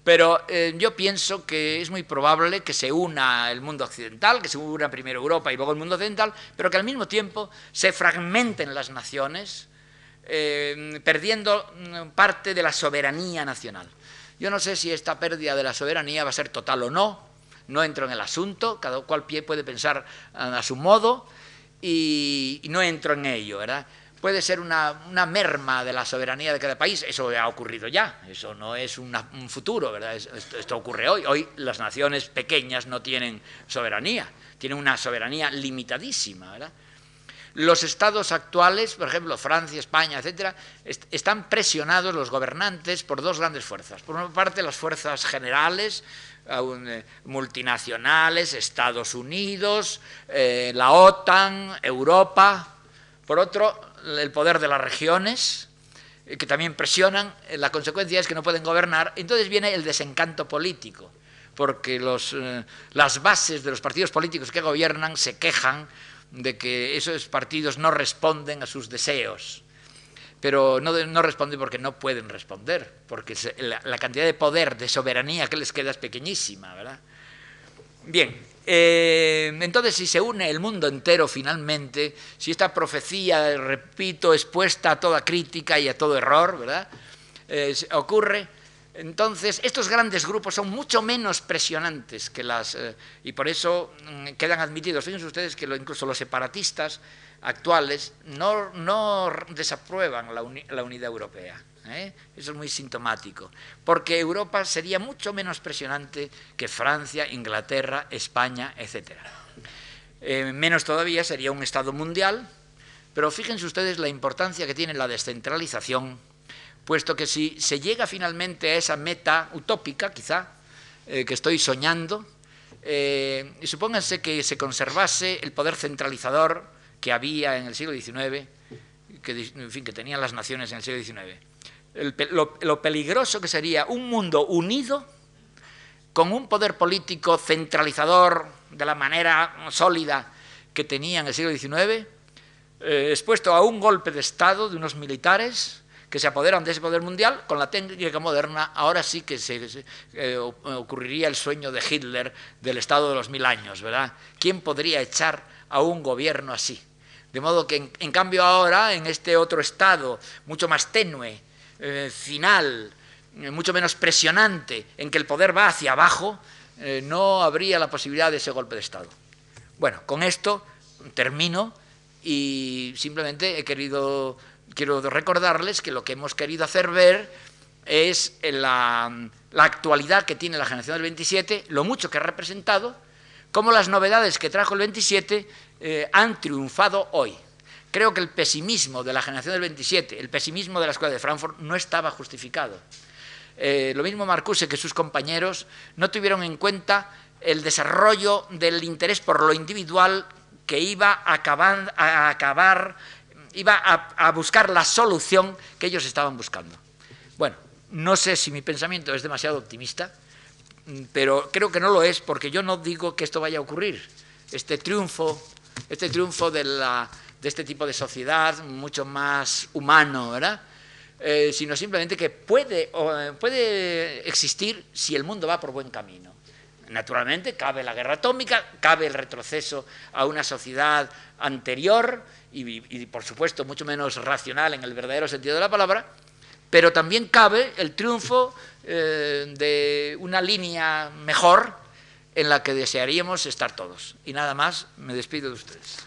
Pero eh, yo pienso que es muy probable que se una el mundo occidental, que se una primero Europa y luego el mundo occidental, pero que al mismo tiempo se fragmenten las naciones, eh, perdiendo mm, parte de la soberanía nacional. Yo no sé si esta pérdida de la soberanía va a ser total o no, no entro en el asunto, cada cual pie puede pensar a su modo y, no entro en ello, ¿verdad? Puede ser una, merma de la soberanía de cada país, eso ha ocurrido ya, eso no es un futuro, ¿verdad? Esto, ocurre hoy. Hoy las naciones pequeñas no tienen soberanía, tienen una soberanía limitadísima, ¿verdad? Los estados actuales, por ejemplo, Francia, España, etcétera, están presionados los gobernantes por dos grandes fuerzas. Por una parte, las fuerzas generales, eh, multinacionales, Estados Unidos, eh, la OTAN, Europa. Por otro, el poder de las regiones, eh, que también presionan. La consecuencia es que no pueden gobernar. Entonces viene el desencanto político, porque las bases de los partidos políticos que gobiernan se quejan de que esos partidos no responden a sus deseos, pero no, no responden porque no pueden responder, porque la, cantidad de poder, de soberanía que les queda es pequeñísima, ¿verdad? Bien, eh, entonces si se une el mundo entero finalmente, si esta profecía, repito, es puesta a toda crítica y a todo error, ¿verdad? Eh, ocurre entonces, estos grandes grupos son mucho menos presionantes que las... Eh, y por eso mm, quedan admitidos. Fíjense ustedes que incluso los separatistas actuales no, desaprueban la, unidad europea. ¿Eh? Eso es muy sintomático. Porque Europa sería mucho menos presionante que Francia, Inglaterra, España, etc. Eh, menos todavía sería un Estado mundial. Pero fíjense ustedes la importancia que tiene la descentralización puesto que si se llega finalmente a esa meta utópica, quizá, eh, que estoy soñando, y supónganse que se conservase el poder centralizador que había en el siglo XIX, que, en fin, que tenían las naciones en el siglo XIX. Lo, peligroso que sería un mundo unido con un poder político centralizador de la manera sólida que tenía en el siglo XIX, eh, expuesto a un golpe de Estado de unos militares, que se apoderan de ese poder mundial, con la técnica moderna, ahora sí que se, eh, ocurriría el sueño de Hitler del Estado de los mil años, ¿verdad? ¿Quién podría echar a un gobierno así? De modo que, en, cambio, ahora, en este otro Estado, mucho más tenue, eh, final, eh, mucho menos presionante, en que el poder va hacia abajo, no habría la posibilidad de ese golpe de Estado. Bueno, con esto termino y simplemente he querido quiero recordarles que lo que hemos querido hacer ver es la, actualidad que tiene la generación del 27, lo mucho que ha representado, cómo las novedades que trajo el 27 eh, han triunfado hoy. Creo que el pesimismo de la generación del 27, el pesimismo de la Escuela de Frankfurt, no estaba justificado. Eh, lo mismo Marcuse que sus compañeros no tuvieron en cuenta el desarrollo del interés por lo individual que iba a acabar, iba a, buscar la solución que ellos estaban buscando. Bueno, no sé si mi pensamiento es demasiado optimista, pero creo que no lo es porque yo no digo que esto vaya a ocurrir. Este triunfo, este triunfo de, este tipo de sociedad mucho más humano, ¿verdad? Eh, sino simplemente que puede, puede existir si el mundo va por buen camino. Naturalmente, cabe la guerra atómica, cabe el retroceso a una sociedad anterior y, por supuesto, mucho menos racional en el verdadero sentido de la palabra, pero también cabe el triunfo eh, de una línea mejor en la que desearíamos estar todos. Y nada más, me despido de ustedes.